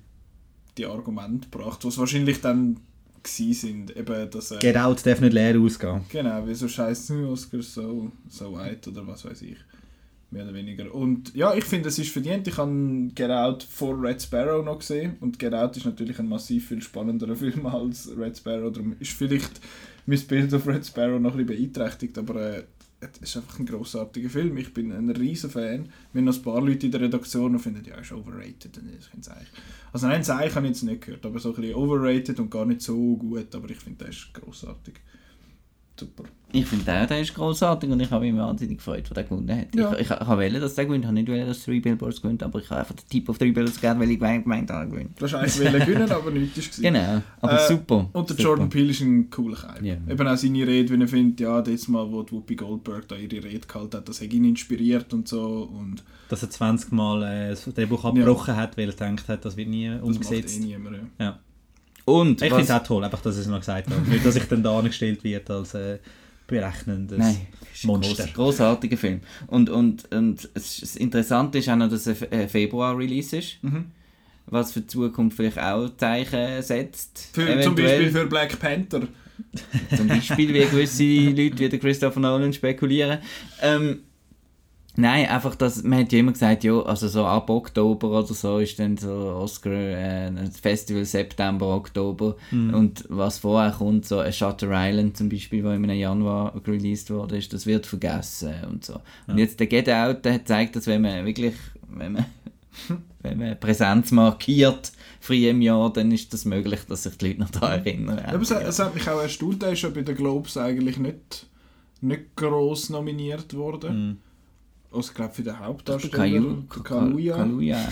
die Argumente gebracht, was wahrscheinlich dann gsi sind, eben dass äh, Get Out darf nicht leer ausgehen. Genau, wieso so scheiß Oscar so so weit oder was weiß ich mehr oder weniger. Und ja, ich finde, es ist verdient. Ich habe Get Out vor Red Sparrow noch gesehen und Get Out ist natürlich ein massiv viel spannenderer Film als Red Sparrow, darum ist vielleicht mein Bild auf Red Sparrow noch ein bisschen beeinträchtigt, aber äh, es ist einfach ein grossartiger Film. Ich bin ein riesen Fan. Wir haben noch ein paar Leute in der Redaktion, die finden, ja, ist overrated. Finde es eigentlich... Also nein, Seich habe ich jetzt nicht gehört, aber so ein bisschen overrated und gar nicht so gut, aber ich finde, der ist grossartig. Super. Ich finde der, der ist grossartig und ich habe mich wahnsinnig gefreut, dass der gewonnen hat. Ja. Ich, ich, ich habe wollen, dass der gewinnt, ich habe nicht wollen, dass Three Billboards gewinnt, aber ich habe einfach den Typ auf Three Billboards gegeben, weil ich gemeint, habe, er gewinnt. Du hast eigentlich gewinnen, aber nichts ist gewesen. Genau, aber Äh, super. Und der super. Jordan Peele ist ein cooler Kerl. Ja. Eben auch seine Rede, wenn er findet, ja, das Mal, wo die Whoopi Goldberg da ihre Rede gehalten hat, das hat ihn inspiriert und so. Und Dass er 20 Mal äh, das Drehbuch abgebrochen hat, weil er gedacht hat, das wird nie das umgesetzt. macht eh niemand. Ja. Ja. Und, Ich was- finde es auch toll, einfach, dass er es noch gesagt hat. Nicht, dass ich dann da angestellt wird als äh, berechnendes Nein, ist ein Monster. gross- grossartiger Film. Und, und, und es, das Interessante ist auch noch, dass es ein Fe- Februar-Release ist, Mhm. was für die Zukunft vielleicht auch Zeichen setzt. Für, zum. Beispiel für Black Panther. Zum Beispiel, wie gewisse Leute wie der Christopher Nolan spekulieren. Ähm, nein, einfach, dass, man hat ja immer gesagt, ja, also so ab Oktober oder so ist dann so Oscar, äh, ein Festival September, Oktober. Und was vorher kommt, so ein Shutter Island zum Beispiel, wo im Januar released wurde, ist, das wird vergessen und so. Und jetzt der Get Out, der zeigt, dass wenn man wirklich, wenn man, wenn man Präsenz markiert, früh im Jahr, dann ist das möglich, dass sich die Leute noch daran erinnern. Ja, aber es, hat- es hat mich auch erstaunt, er ist ja bei den Globes eigentlich nicht, nicht gross nominiert worden. Mhm. Also glaube für den Hauptdarsteller, für Kaluuya. Kaluuya, ja.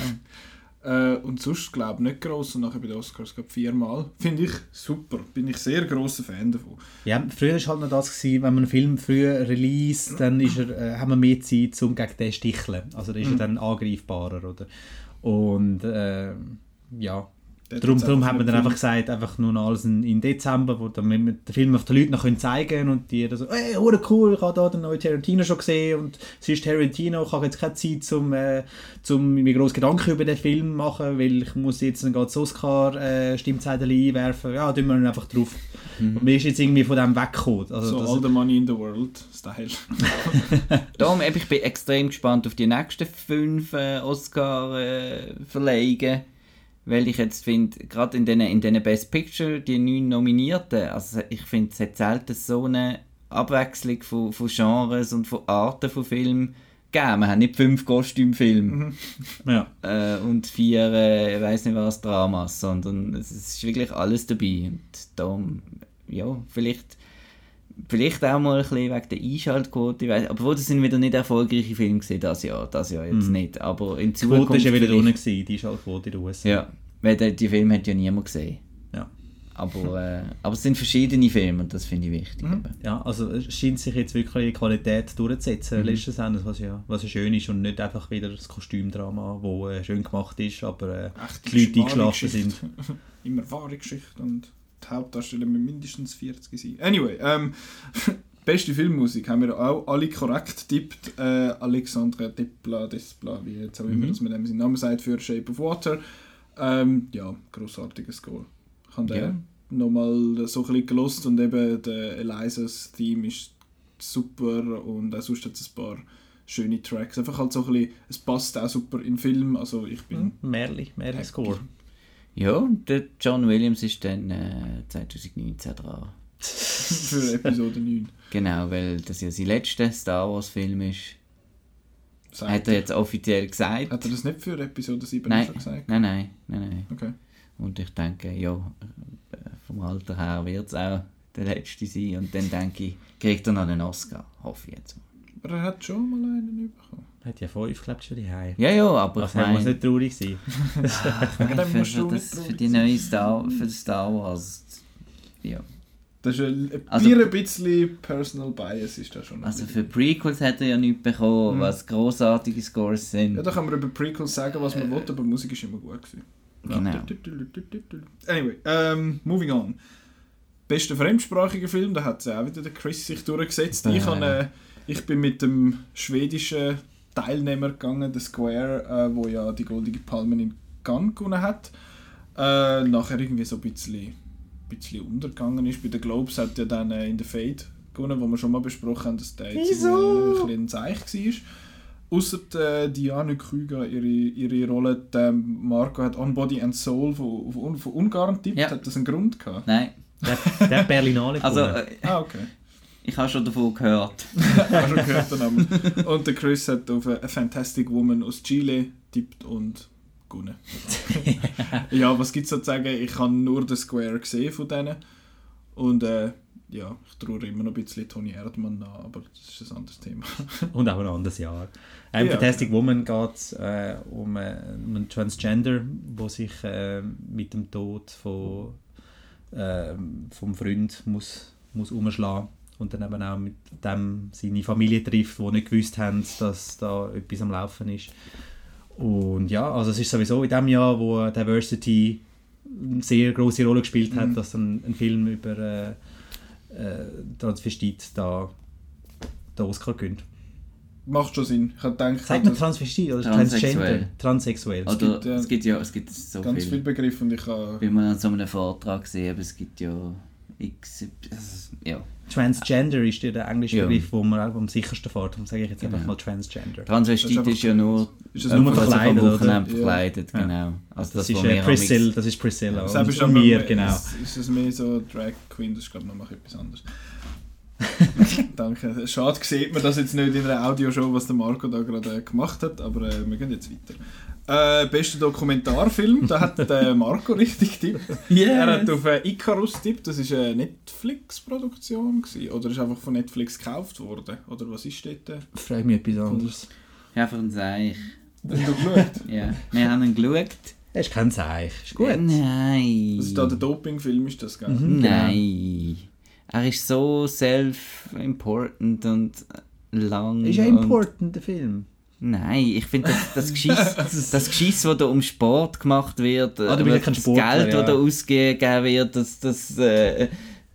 Äh, und sonst glaube ich nicht gross und nachher bei den Oscars glaube viermal. Finde ich super, bin ich sehr grosser Fan davon. Ja, früher war halt noch das, gewesen, wenn man einen Film früher release, dann ist er, äh, haben wir mehr Zeit, um gegen den zu sticheln. Also dann ist er dann angreifbarer, oder? Und äh, ja, darum, darum hat man dann einfach gesagt, einfach nur noch alles in, in Dezember, wo damit wir den Film auf den Leuten noch können zeigen können und die dann so, hey, hure cool, ich habe da den neuen Tarantino schon gesehen und es ist Tarantino, ich habe jetzt keine Zeit, zum, äh, zum mir grosse Gedanken über den Film machen, weil ich muss jetzt dann gerade das Oscar äh, Stimmzettel einwerfen, ja, tun wir ihn einfach drauf. Und mir ist jetzt irgendwie von dem weggekommen. Also, So das- all the money in the world Style. Darum ich bin extrem gespannt auf die nächsten fünf äh, Oscar-Verleihungen. Weil ich jetzt finde, gerade in den, in den Best Picture, die neun Nominierten, also ich finde, es hat selten so eine Abwechslung von, von Genres und von Arten von Filmen gegeben. Wir haben nicht fünf Kostümfilme ja. äh, und vier, äh, ich weiß nicht was, Dramas, sondern es ist wirklich alles dabei. Und darum, ja, vielleicht, vielleicht auch mal ein bisschen wegen der Einschaltquote, ich weiss, obwohl das sind wieder nicht erfolgreiche Filme gewesen, das Jahr, das Jahr jetzt nicht, aber in Die Zukunft Quote war ja wieder unten, gewesen, die Schallquote in den USA. Ja, weil die, die Filme hat ja niemand gesehen. Ja. Aber, äh, aber es sind verschiedene Filme und das finde ich wichtig. Mhm. Ja, also es scheint sich jetzt wirklich die Qualität durchzusetzen, letztes Endes, was ja, was ja schön ist und nicht einfach wieder das Kostümdrama, wo äh, schön gemacht ist, aber äh, Echt die Leute wahre eingeschlafen sind. Immer wahre Geschichte und die Hauptdarsteller müssen mindestens 40 sein. Anyway, ähm, beste Filmmusik haben wir auch alle korrekt tippt. Äh, Alexandre Despla, Despla, wie jetzt auch immer, Mhm. dass man dem seinen Namen sagt, für Shape of Water. Ähm, ja, grossartiger Score. Ich habe Ja. den nochmal so ein bisschen gelost und eben der Elisas Theme ist super und auch sonst hat es ein paar schöne Tracks. Einfach halt so ein bisschen, es passt auch super in den Film, also ich bin Merli, Merli Score. Ja, und der John Williams ist dann äh, 2019 dran. für Episode 9. Genau, weil das ja sein letzter Star Wars Film ist. Sagt Hat er jetzt offiziell gesagt. Hat er das nicht für Episode 7 Nein. schon gesagt? Nein, nein, nein, nein. Okay. Und ich denke, ja, äh, vom Alter her wird es auch der letzte sein. Und dann denke ich, kriegt er noch einen Oscar. Hoffe ich jetzt. mal. Aber er hat schon mal. Hat ja fünf, glaube ich, schon die Hause. Ja, ja, aber Das ich muss meine, nicht traurig sein. Dem für, musst du für, nicht das, für die neue Star, für Star Wars. Ja. Das ist ein, ein, Also- ein bisschen Personal Bias ist da schon. Also für Prequels hat er ja nichts bekommen, Mhm. was großartige Scores sind. ja, da kann man über Prequels sagen, was man will, aber Musik ist immer gut gewesen. genau. Anyway, ähm, moving on. Bester fremdsprachiger Film, da hat auch wieder der Chris sich durchgesetzt. Ich, Äh. habe, äh, ich bin mit dem schwedischen Teilnehmer gegangen, der Square, äh, wo ja die Goldige Palme in Cannes gewonnen hat. Äh, nachher irgendwie so ein bisschen, bisschen untergegangen ist. Bei den Globes hat ja dann äh, in der Fade gewonnen, wo wir schon mal besprochen haben, dass der jetzt ein bisschen ein Zeich war. Außer äh, Diane Krüger, ihre, ihre Rolle, der Marco hat On Body and Soul von, von, von Ungarn tippt. Ja. Hat das einen Grund gehabt? Nein, Der, der hat Berlinale also äh, Ah, okay. Ich habe schon davon gehört. Auch schon gehört den Namen. Und der Chris hat auf A Fantastic Woman aus Chile tippt und gewonnen. ja, was gibt es zu sagen? Ich habe nur den Square gesehen von denen. Und äh, ja, ich traue immer noch ein bisschen Tony Erdmann nach, aber das ist ein anderes Thema. Und auch ein anderes Jahr. Ein Ja. Fantastic Woman geht äh, um, äh, um einen Transgender, der sich äh, mit dem Tod von, äh, vom Freund muss, muss umschlagen und dann eben auch mit dem seine Familie trifft, die nicht gewusst haben, dass da etwas am Laufen ist. Und ja, also es ist sowieso in dem Jahr, wo Diversity eine sehr große Rolle gespielt hat, Mhm. dass ein, ein Film über äh, äh, Transvestit da den Oscar gönnt. Macht schon Sinn. Ich habe gedacht, Sagt man dass Transvestit oder Transsexuell. Transgender? Transsexuell. Oder gibt, ja, es gibt ja es gibt so ganz viel. viele Begriffe und ich habe... Wie man an so einem Vortrag gesehen aber es gibt ja x. also, Ja. Transgender ist ja der englische Ja. Begriff, wo man am sichersten fährt. Darum sage ich jetzt einfach Genau. mal Transgender. Transvestit ist ist, ja nur. Ist das nur verkleidet, oder? Verkleidet, Ja. genau. Also Das, das, ist, äh, Priscilla, das ist Priscilla. Das und, ist und mir, mehr- genau. Ist, ist es mehr so Drag Queen, das ist glaube ich noch etwas anderes. Danke. Schade sieht man das jetzt nicht in einer Audioshow, was der Marco da gerade äh, gemacht hat, aber äh, wir gehen jetzt weiter. Äh, bester Dokumentarfilm, da hat der Marco richtig getippt. Er hat auf äh, Icarus getippt, das ist eine Netflix-Produktion oder ist einfach von Netflix gekauft worden, oder was ist dort? äh? Frag mich etwas anderes. Ja, für ein Seich. Hast du geschaut? Ja. Wir haben ihn geschaut. Das ist kein Zeichen. Ist gut. Nein. Das ist da der Doping-Film, ist das, gell? Mhm. Nein. Er ist so self-important und lang. Ist ja important, der Film. Nein, ich finde, das, das Geschiss, das Geschiss, das da um Sport gemacht wird, Ah, äh, das Geld, das da ausgegeben wird, das... das äh,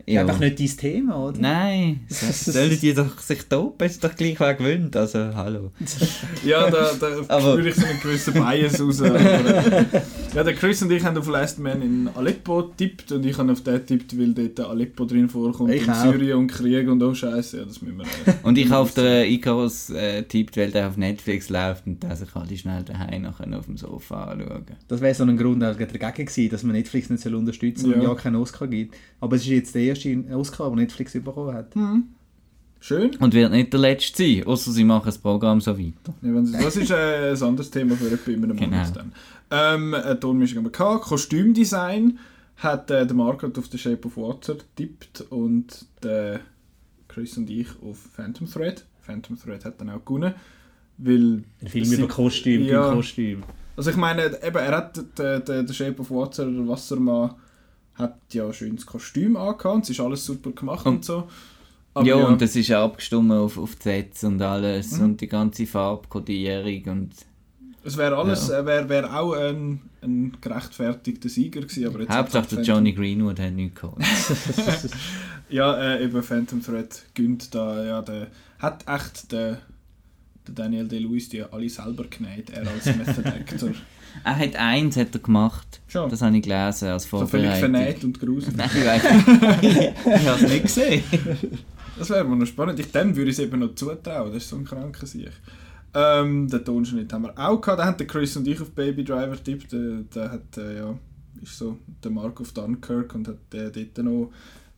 ja. Einfach nicht dein Thema, oder? Nein, sollen die doch sich dopen, ist doch gleich wer gewöhnt, also hallo. Ja, da, da Aber- spüre ich so einen gewissen Bias raus. Aber, ja, der Chris und ich haben auf Last Man in Aleppo getippt und ich habe auf den getippt, weil dort Aleppo drin vorkommt Ich und auch. Syrien und Krieg und oh Scheiße, ja, das müssen wir. Äh, Und ich habe auf der Icarus äh, tippt, weil der auf Netflix läuft und dass ich alle schnell daheim nachher auf dem Sofa anschauen. Das wäre so ein Grund auch dagegen gewesen, dass man Netflix nicht soll unterstützen soll und Ja. ja keinen Oscar gibt. Aber es ist jetzt der erste Oscar, den Netflix bekommen hat. schön. Und wird nicht der letzte sein, außer sie machen das Programm so weiter. Ja, das ist äh, ein anderes Thema für in einem Genau. Monat dann. Ähm, eine Tonmischung haben wir gehabt. Kostümdesign hat äh, der Marco auf The Shape of Water getippt und der Chris und ich auf Phantom Thread. Phantom Thread hat dann auch gewonnen, weil Ein Film sie- über Kostüm, Ja. Kostüm. Also ich meine, eben, er hat der, der, der Shape of Water, der Wassermann, hat ja schönes Kostüm angehabt, es ist alles super gemacht und, Und- so. ja, und das ist auch abgestimmt auf, auf die Sätze und alles Mhm. und die ganze Farbkodierung und... es wäre alles, Ja. äh, wäre wär auch ein, ein gerechtfertigter Sieger gewesen, aber jetzt Hauptsache der Johnny Greenwood hat nichts gehabt. Ja, äh, eben Phantom Thread gönnt da, ja, der hat echt der, der Daniel De-Lewis die alle selber genäht, er als Method Actor. er hat eins hat er gemacht, Schon. das habe ich gelesen als so völlig Vorbereitung. vernäht und gruselig. Nein, ich weiß Ich habe es nicht gesehen. Das wäre mal noch spannend. Ich dem würde ich es eben noch zutrauen. Das ist so ein kranker Sieg. Ähm, den Tonschnitt haben wir auch gehabt. Da haben Chris und ich auf Baby Driver tippt. Der, der hat, äh, ja, ist so der Mark of Dunkirk und hat äh, dort noch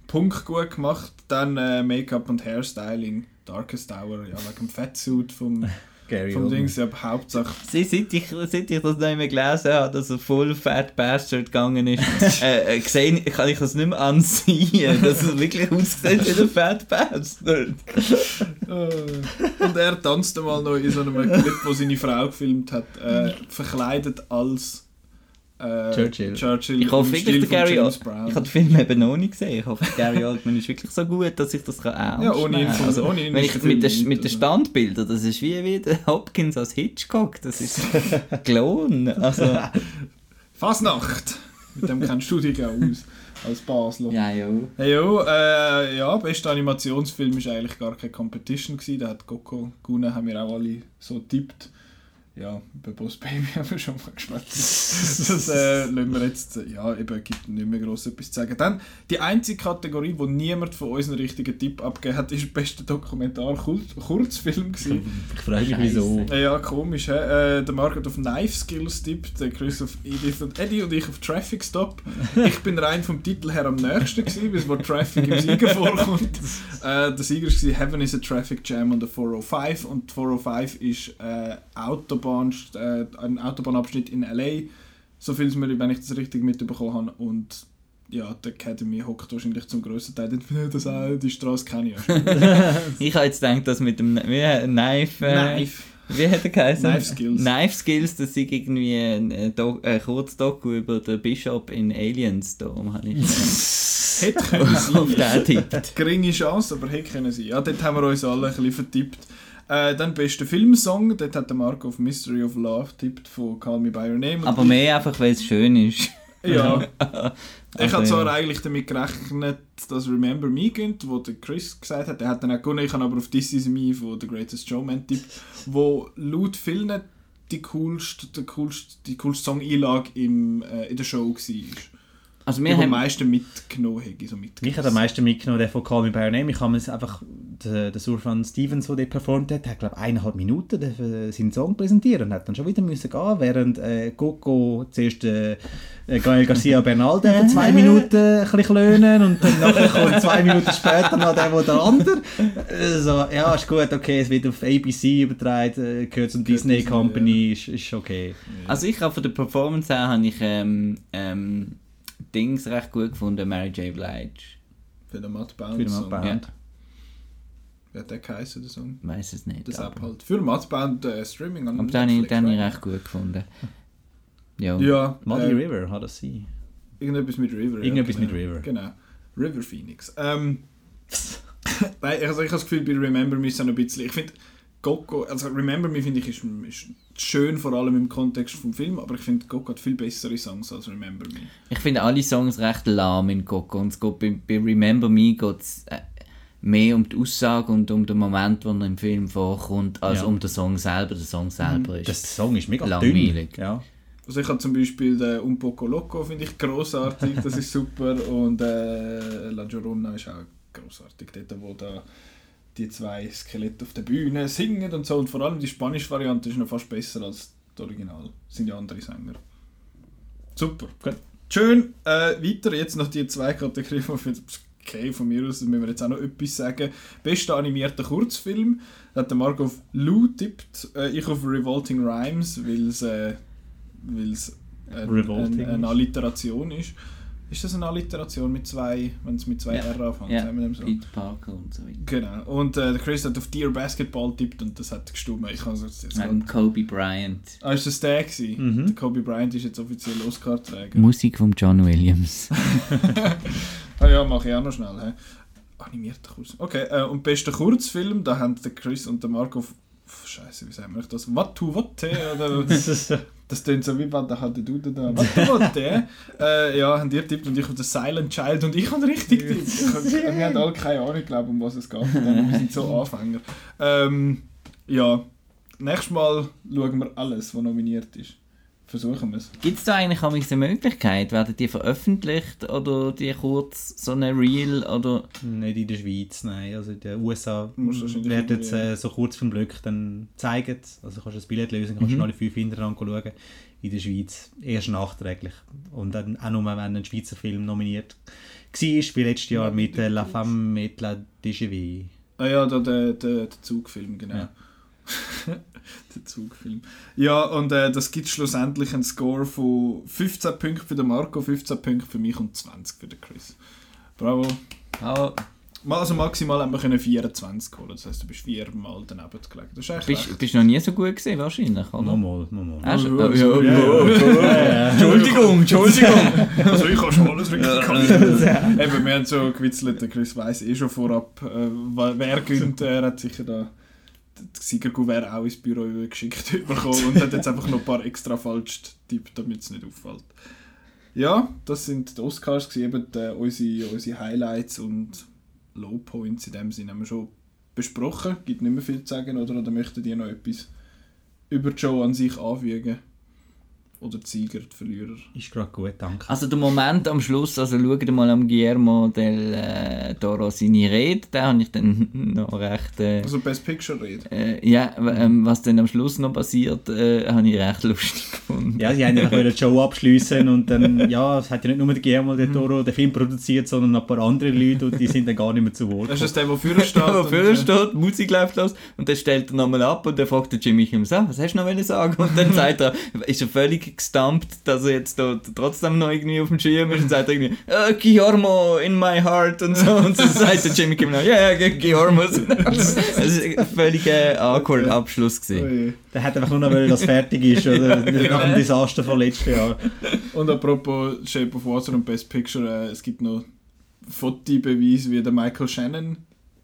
Punkt gut gemacht. Dann äh, Make-up und Hairstyling. Darkest Hour, ja, wegen dem Fettsuit vom, Gary vom Oldman. Dings. Ja, Hauptsache, Sie, seit, ich, seit ich das nicht mehr gelesen habe, dass er voll Fat Bastard gegangen ist, äh, äh, gesehen, kann ich das nicht mehr ansehen, dass er wirklich aussieht wie ein Fat Bastard. Äh, und er tanzt mal noch in so einem Clip, wo seine Frau gefilmt hat, äh, verkleidet als äh, Churchill. Churchill Ich hoffe wirklich, der Gary Oldman. Ich habe den Film eben noch nicht gesehen. Ich hoffe, der Gary Oldman ist wirklich so gut, dass ich das kann ernst Ja, ohne ihn also, ohne ihn Wenn ich der mit, nicht, mit den. Standbildern, das ist wie, wie der Hopkins als Hitchcock. Das ist gelohnt. Also, Fasnacht! Mit dem kennst du dich auch aus, als Basler. ja, ja. Hey, jo, äh, ja, bester Animationsfilm war eigentlich gar keine Competition. Gewesen. Da hat Coco gewonnen, haben wir auch alle so tippt. Ja, über Boss Baby haben wir schon mal geschwätzt. das äh, lassen wir jetzt, ja, eben, gibt nicht mehr gross etwas zu sagen. Dann, die einzige Kategorie, wo niemand von uns einen richtigen Tipp abgegeben hat, ist der beste Dokumentar-Kurzfilm gewesen. Ich frage mich, wieso. Ja, komisch, hä? Äh, der Market auf Knife Skills tippt, der Chris auf Edith und Eddie und ich auf Traffic Stop. ich bin rein vom Titel her am nächsten gewesen, bis wo Traffic im Sieger vorkommt. Äh, der Sieger war Heaven is a Traffic Jam on the 405 und die 405 ist äh, Autobahn, äh, ein Autobahnabschnitt in L.A., so viel mir, wenn ich das richtig mitbekommen habe und ja, die Academy hockt wahrscheinlich zum grössten Teil das auch, die Straße kenne ich ja Ich habe jetzt gedacht, dass mit dem Knife... Äh, Knife. Wie hat er geheißen? Knife Skills. Knife Skills, das ist irgendwie ein, ein, Do ein Kurzdoku über den Bishop in Aliens. Darum habe ich Hätte können auf sein. den tippt. Geringe Chance, aber hätte können sein. Ja, dort haben wir uns alle ein bisschen vertippt. Äh, dann bester Filmsong, dort hat der Marco auf Mystery of Love tippt von Call Me By Your Name. Aber mehr einfach, weil es schön ist. Ja. Ich Also, habe zwar ja. eigentlich damit gerechnet, dass Remember Me gönnt, wo der Chris gesagt hat, der hat dann auch gewonnen. Ich habe aber auf This Is Me von The Greatest Showman tippt, wo laut vielen die coolste, der coolste, die coolste Song-Einlage äh, in der Show war. Also Die wir am haben, meisten mitgenommen haben. So Mich hat am meisten mitgenommen, der von Call Me By Your Name. Ich habe es einfach, der, der Surfan Stevens, der dort performt hat, hat glaube ich eineinhalb Minuten den- äh, seinen Song präsentiert und hat dann schon wieder müssen gehen, während äh, Coco zuerst äh, äh, Gael Garcia Bernal für zwei Minuten ein bisschen klönen und dann nachher kommt zwei Minuten später noch der, wo der andere. Äh, so, ja, ist gut, okay, es wird auf ABC übertragen, äh, gehört zum Disney Disney, Company, ist, ist okay. also ich habe von der Performance her habe ich ähm, ähm, Dings recht gut gefunden, Mary J. Blige. Für den Matt Bound. Für den Song. Matt Bound. Ja. Wie hat der geheißen, der Song? Weiß es nicht. Das App halt. Für Matt Bound äh, Streaming an aber den habe ich, den recht gut gefunden. Ja. Ja, Muddy äh, River hat das sein. Irgendetwas mit River. Irgendetwas ja, genau. mit River. Genau. River Phoenix. Ähm, Nein, also ich habe das Gefühl, bei Remember Me ist es auch noch ein bisschen... Ich finde, Coco... Also Remember Me finde ich ist, ist schön, vor allem im Kontext vom Film, aber ich finde, Coco hat viel bessere Songs als Remember Me. Ich finde alle Songs recht lahm in Coco und es geht bei, bei Remember Me geht es äh, mehr um die Aussage und um den Moment, wo er im Film vorkommt, als Ja. um den Song selber. Der Song selber ist... Der Song ist mega Langweilig. dünn. Ja. Also ich habe zum Beispiel den Un Poco Loco, finde ich großartig, das ist super. Und äh, La Llorona ist auch großartig, dort wo da die zwei Skelette auf der Bühne singen und so. Und vor allem die spanische Variante ist noch fast besser als das Original. Das sind ja andere Sänger. Super. Gut. Schön. Äh, weiter jetzt noch die zwei Kategorien, die okay, von mir aus müssen wir jetzt auch noch etwas sagen. Bester animierter Kurzfilm hat der Marco auf Lou tippt, äh, ich auf Revolting Rhymes, weil es äh, weil's ein, eine ist. Alliteration ist. Ist das eine Alliteration mit zwei, wenn es mit zwei Ja. R anfängt? ja, sagen wir dem so? Peter Parker und so weiter. Genau. Und äh, der Chris hat auf Dear Basketball tippt und das hat gestimmt. Ich kann es jetzt Ähm, Kobe Bryant. Ah, ist das der gewesen? Mhm. Der Kobe Bryant ist jetzt offiziell Oscar-Träger. Musik von John Williams. ah ja, mache ich auch noch schnell. He. Animierter Kurs. Okay, äh, und bester Kurzfilm, da haben der Chris und der Marco... Scheiße, wie sagen wir das? Watu Wate? Oder... Das klingt so wie hat der Dude da. Was war der? äh, ja, haben ihr tippt und ich auf den Silent Child und ich habe richtig tippt. Wir haben alle keine Ahnung, glaube um was es geht. Wir sind so Anfänger. Ähm, ja, nächstes Mal schauen wir alles, was nominiert ist. Versuchen wir es. Gibt es da eigentlich auch eine Möglichkeit? Werden die veröffentlicht oder die kurz so eine Reel oder... Nicht in der Schweiz, nein. Also in den USA werden jetzt irgendwie- äh, so kurz vom Glück dann zeigen. Also kannst du das Billett lösen, kannst Mhm. du alle fünf hintereinander schauen. In der Schweiz erst nachträglich. Und dann auch nur, wenn ein Schweizer Film nominiert war, wie letztes Jahr mit äh, La Femme et la DGW. Ah ja, da der, der, der Zugfilm, genau. Ja. der Zugfilm. Ja, und äh, das gibt schlussendlich einen Score von 15 Punkten für den Marco, 15 Punkte für mich und 20 für den Chris. Bravo. Mal- Also maximal haben wir können 24 holen, das heisst, du bist viermal daneben gelegen. Das ist echt bist, recht. bist noch nie so gut gesehen wahrscheinlich, oder? Nochmal, nochmal. So-. Entschuldigung, Entschuldigung. Also ich habe schon alles richtig gehabt. Eben, wir haben schon gewitzelt, der Chris weiss eh schon vorab, äh, wer wer gönnt. Er hat sicher da das Siegergouvert auch ins Büro geschickt bekommen und hat jetzt einfach noch ein paar extra falsch getippt, damit es nicht auffällt. Ja, das sind die Oscars, eben die, unsere, unsere Highlights und Lowpoints in dem Sinne haben wir schon besprochen. Gibt nicht mehr viel zu sagen, oder? Oder möchtet ihr noch etwas über die Show an sich anfügen. Oder die Sieger, die Verlierer. Ist gerade gut, danke. Also der Moment am Schluss, also schaut mal am Guillermo del äh, Toro seine Rede, den habe ich dann noch recht... Äh, Also Best Picture reden. äh, ja, ähm, was dann am Schluss noch passiert, äh, habe ich recht lustig gefunden. Ja, sie haben ja die Show abschließen und dann, ja, es hat ja nicht nur der Guillermo del Toro den Film produziert, sondern ein paar andere Leute und die sind dann gar nicht mehr zu Wort Das ist der, der vorne steht. Da und, vorne steht, die Musik läuft los und dann stellt er nochmal ab und dann fragt der Jimmy Kimmel, so, was hast du noch sagen? Und dann sagt er, ist er völlig gestumpt, dass er jetzt da trotzdem noch irgendwie auf dem Schirm ist und sagt irgendwie, äh, Guillermo in my heart und so und so sagt der Jimmy Kimmel, ja, ja, Guillermo. Es ist ein völliger awkward Abschluss Oh gewesen. je. Der hat einfach nur noch wollen, dass es fertig ist, oder? Nach dem Desaster von letzten Jahr. Und apropos Shape of Water und Best Picture, äh, es gibt noch Fotobeweise, wie der Michael Shannon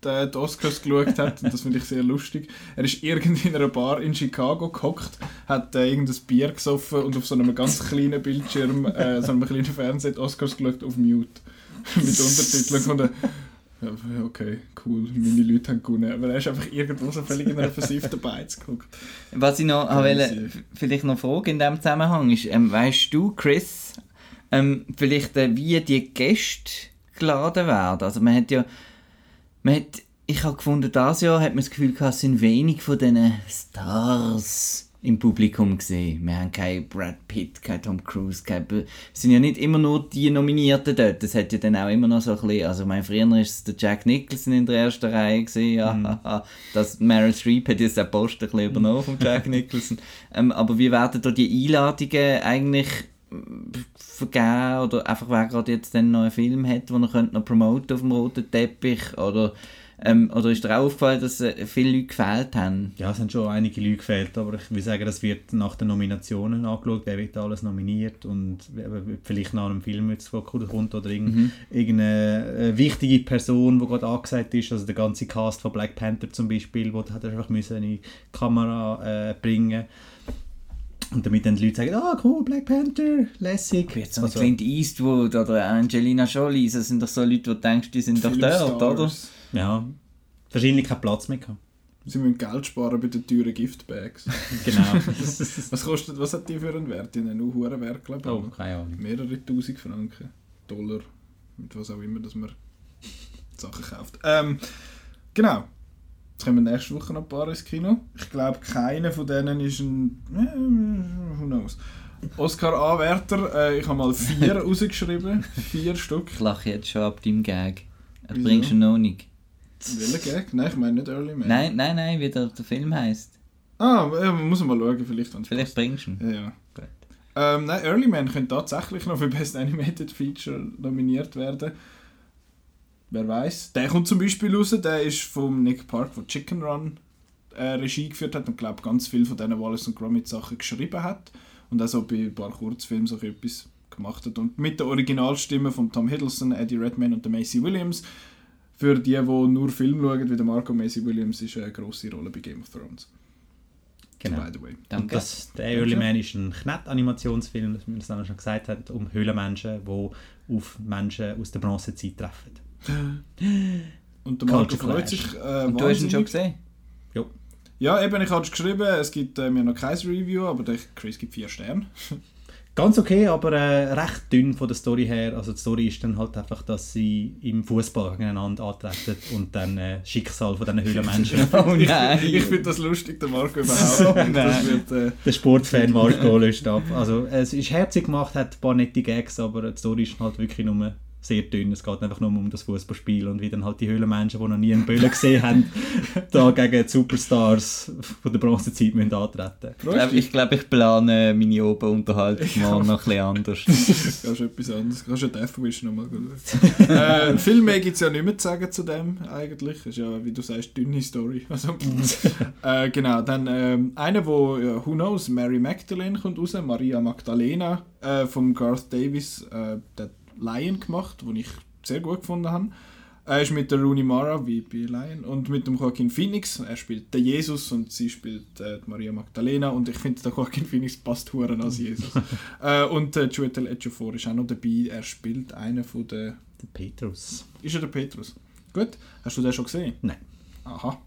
die, die Oscars geschaut hat. Und das finde ich sehr lustig. Er ist irgendwie in einer Bar in Chicago gehockt, hat äh, irgendein Bier gesoffen und auf so einem ganz kleinen Bildschirm, äh, so einem kleinen Fernseher Oscars geschaut auf Mute. Mit Untertiteln. Und, äh, okay, cool, meine Leute haben gewonnen. Aber er ist einfach irgendwo so völlig in einer versifften Beiz geguckt. Was ich noch Crazy. wollte, vielleicht noch fragen in diesem Zusammenhang ist, ähm, weißt du, Chris, ähm, vielleicht äh, wie die Gäste geladen werden? Also man hat ja, man hat, ich habe gefunden, dieses Jahr hat man das Gefühl gehabt, es sind wenig von diesen Stars im Publikum gesehen. Wir haben keinen Brad Pitt, keinen Tom Cruise, kein, es sind ja nicht immer nur die Nominierten dort. Es hat ja dann auch immer noch so ein bisschen, also mein früher ist es der Jack Nicholson in der ersten Reihe gesehen, ja, haha. das Meryl Streep hat jetzt den Posten ein bisschen übernommen von Jack Nicholson. ähm, aber wie werden da die Einladungen eigentlich vergeben oder einfach wer gerade jetzt dann noch einen Film hat, den er könnte noch promoten auf dem roten Teppich oder ähm, oder ist dir auch aufgefallen, dass äh, viele Leute gefehlt haben? Ja, es haben schon einige Leute gefehlt, aber ich will sagen, das wird nach den Nominationen angeschaut, wer wird alles nominiert und wer- vielleicht nach einem Film jetzt kommt oder irgend, irgendeine äh, wichtige Person, die gerade angesagt ist, also der ganze Cast von Black Panther zum Beispiel, wo hat er einfach müssen in die Kamera äh, bringen und damit dann die Leute sagen, ah cool, Black Panther, lässig. Jetzt so Also, Clint Eastwood oder Angelina Jolie, das sind doch so Leute, wo du denkst, die sind doch dort, oder? ja, wahrscheinlich keinen Platz mehr gehabt. Sie müssen Geld sparen bei den teuren Giftbags. Genau. Was kostet, was hat die für einen Wert? Die haben einen hohen Wert, glaube ich. oh, keine Ahnung. Mehrere tausend Franken. Dollar. Mit was auch immer, dass man Sachen kauft. Ähm, genau. Jetzt kommen nächste Woche noch ein paar ins Kino. Ich glaube, keiner von denen ist ein. äh, Who knows? Oscar-Anwärter. Äh, ich habe mal vier rausgeschrieben. Vier Stück. Ich lache jetzt schon ab deinem Gag. Das Wieso? bringst du noch nicht. Welcher Gag? Nein, ich meine nicht Early Man. Nein, nein, nein, wie der, der Film heisst. Ah, man muss mal schauen, vielleicht. Vielleicht bringst du ihn. Ja, ja. Gut. Ähm, nein, Early Man könnte tatsächlich noch für Best Animated Feature nominiert werden. Wer weiß. Der kommt zum Beispiel raus, der ist vom Nick Park, der Chicken Run äh, Regie geführt hat und glaube ganz viel von diesen Wallace und Gromit Sachen geschrieben hat und auch so bei ein paar Kurzfilmen so etwas gemacht hat. Und mit der Originalstimme von Tom Hiddleston, Eddie Redmayne und der Macy Williams. Für die, die nur Film schauen, wie der Marco Macy Williams, ist eine grosse Rolle bei Game of Thrones. Genau. By the way. Und Danke. das, der Early Man ist ein Knett-Animationsfilm, das wir das dann schon gesagt haben, um Höhlenmenschen, die auf Menschen aus der Bronzezeit treffen. Und der Marco freut sich äh, Und du hast ihn schon gesehen? Ja, eben, ich habe es geschrieben, es gibt äh, mir noch kein Review, aber der Chris gibt vier Sterne. Ganz okay, aber äh, recht dünn von der Story her. Also die Story ist dann halt einfach, dass sie im Fußball gegeneinander antreten und dann äh, Schicksal von diesen Höhlenmenschen. Oh nein! Ich, ich finde das lustig, der Marco überhaupt wird, äh, der Sportfan Marco löst ab. Also es ist herzig gemacht, hat ein paar nette Gags, aber die Story ist halt wirklich nur sehr dünn. Es geht einfach nur um das Fußballspiel und wie dann halt die Höhlenmenschen, die noch nie einen Böllen gesehen haben, da gegen die Superstars von der Bronzezeit müssen antreten. Ich glaube, ich, glaub, ich plane meine Oberunterhaltung mal noch ein bisschen anders. Kannst du etwas anderes? Kannst du Death Wish nochmal schauen? äh, viel mehr gibt es ja nicht mehr zu sagen zu dem eigentlich. ist ja, wie du sagst, dünne Story. Also, äh, genau, dann ähm, einer, wo, ja, who knows, Mary Magdalene kommt raus, Maria Magdalena äh, vom Garth Davis, äh, der Lion gemacht, den ich sehr gut gefunden habe. Er ist mit der Rooney Mara, wie bei Lion, und mit dem Joaquin Phoenix. Er spielt den Jesus und sie spielt äh, die Maria Magdalena. Und ich finde, der Joaquin Phoenix passt huren als Jesus. äh, und äh, Chiwetel Ejiofor ist auch noch dabei. Er spielt einen von den... Der Petrus. Ist er der Petrus? Gut. Hast du den schon gesehen? Nein. Aha.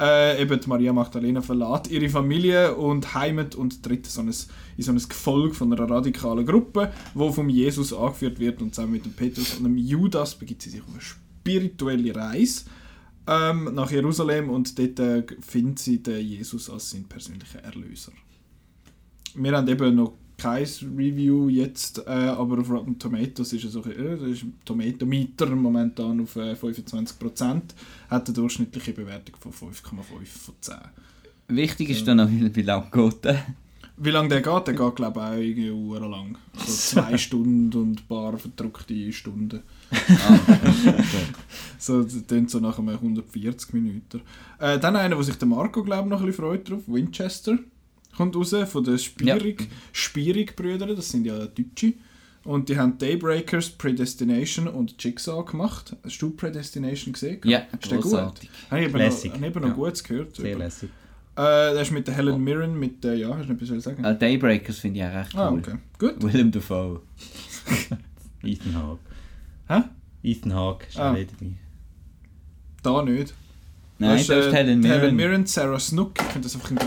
Äh, eben die Maria Magdalena verlässt ihre Familie und heimet und tritt so ein, in so ein Gefolge von einer radikalen Gruppe, wo vom Jesus angeführt wird und zusammen mit dem Petrus und dem Judas begibt sie sich auf eine spirituelle Reise ähm, nach Jerusalem und dort äh, findet sie den Jesus als seinen persönlichen Erlöser. Wir haben eben noch kein Review jetzt, äh, aber auf Rotten Tomatoes ist es so, äh, das ist Tomatometer momentan auf äh, 25%, hat eine durchschnittliche Bewertung von 5,5 von 10. Wichtig ist dann noch, wie, lange geht? Wie lange der geht? Der geht glaube ich auch irgendwie Uhr lang. So zwei Stunden und ein paar verdruckte Stunden. Ah, So, das klingt so nach einem 140 Minuten. Äh, dann einer, wo sich der Marco, glaube ich, noch ein bisschen freut drauf. Winchester kommt raus, von den Spierig, Spierig-Brüdern, das sind ja Deutsche. Und die haben Daybreakers, Predestination und Jigsaw gemacht. Hast du Predestination gesehen? Ja, ist der gut? Habe ich eben noch, habe ich eben noch Ja. Gutes gehört. Sehr lässig. Äh, der ist mit der Helen Mirren, mit der, ja, hast du etwas sagen? Äh, Daybreakers finde ich auch recht cool. Ah, okay. Gut. Willem Dafoe. Ethan Hawke. Hä? Ethan Hawke ist Ah. nicht dabei. Da nicht. Nein, das ist äh, Helen die Mirren. Helen Mirren, Sarah Snook. Ich finde das einfach ein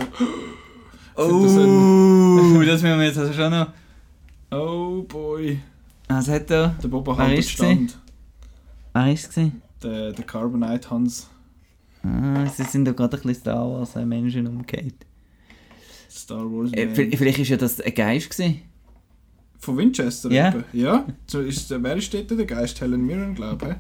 Oh, das müssen wir jetzt also schon noch... Oh boy. Was hat er? Der Boba ist stand. Wer war es? Der, der Carbonite Hans. Ah, sie sind doch gerade ein bisschen Star Wars äh, Menschen umgekehrt. Star Wars. Äh, vielleicht war ja das ein Geist. Gewesen. Von Winchester Ja. eben. Ja. So ist, der- wer ist dort der Geist? Helen Mirren, glaube ich.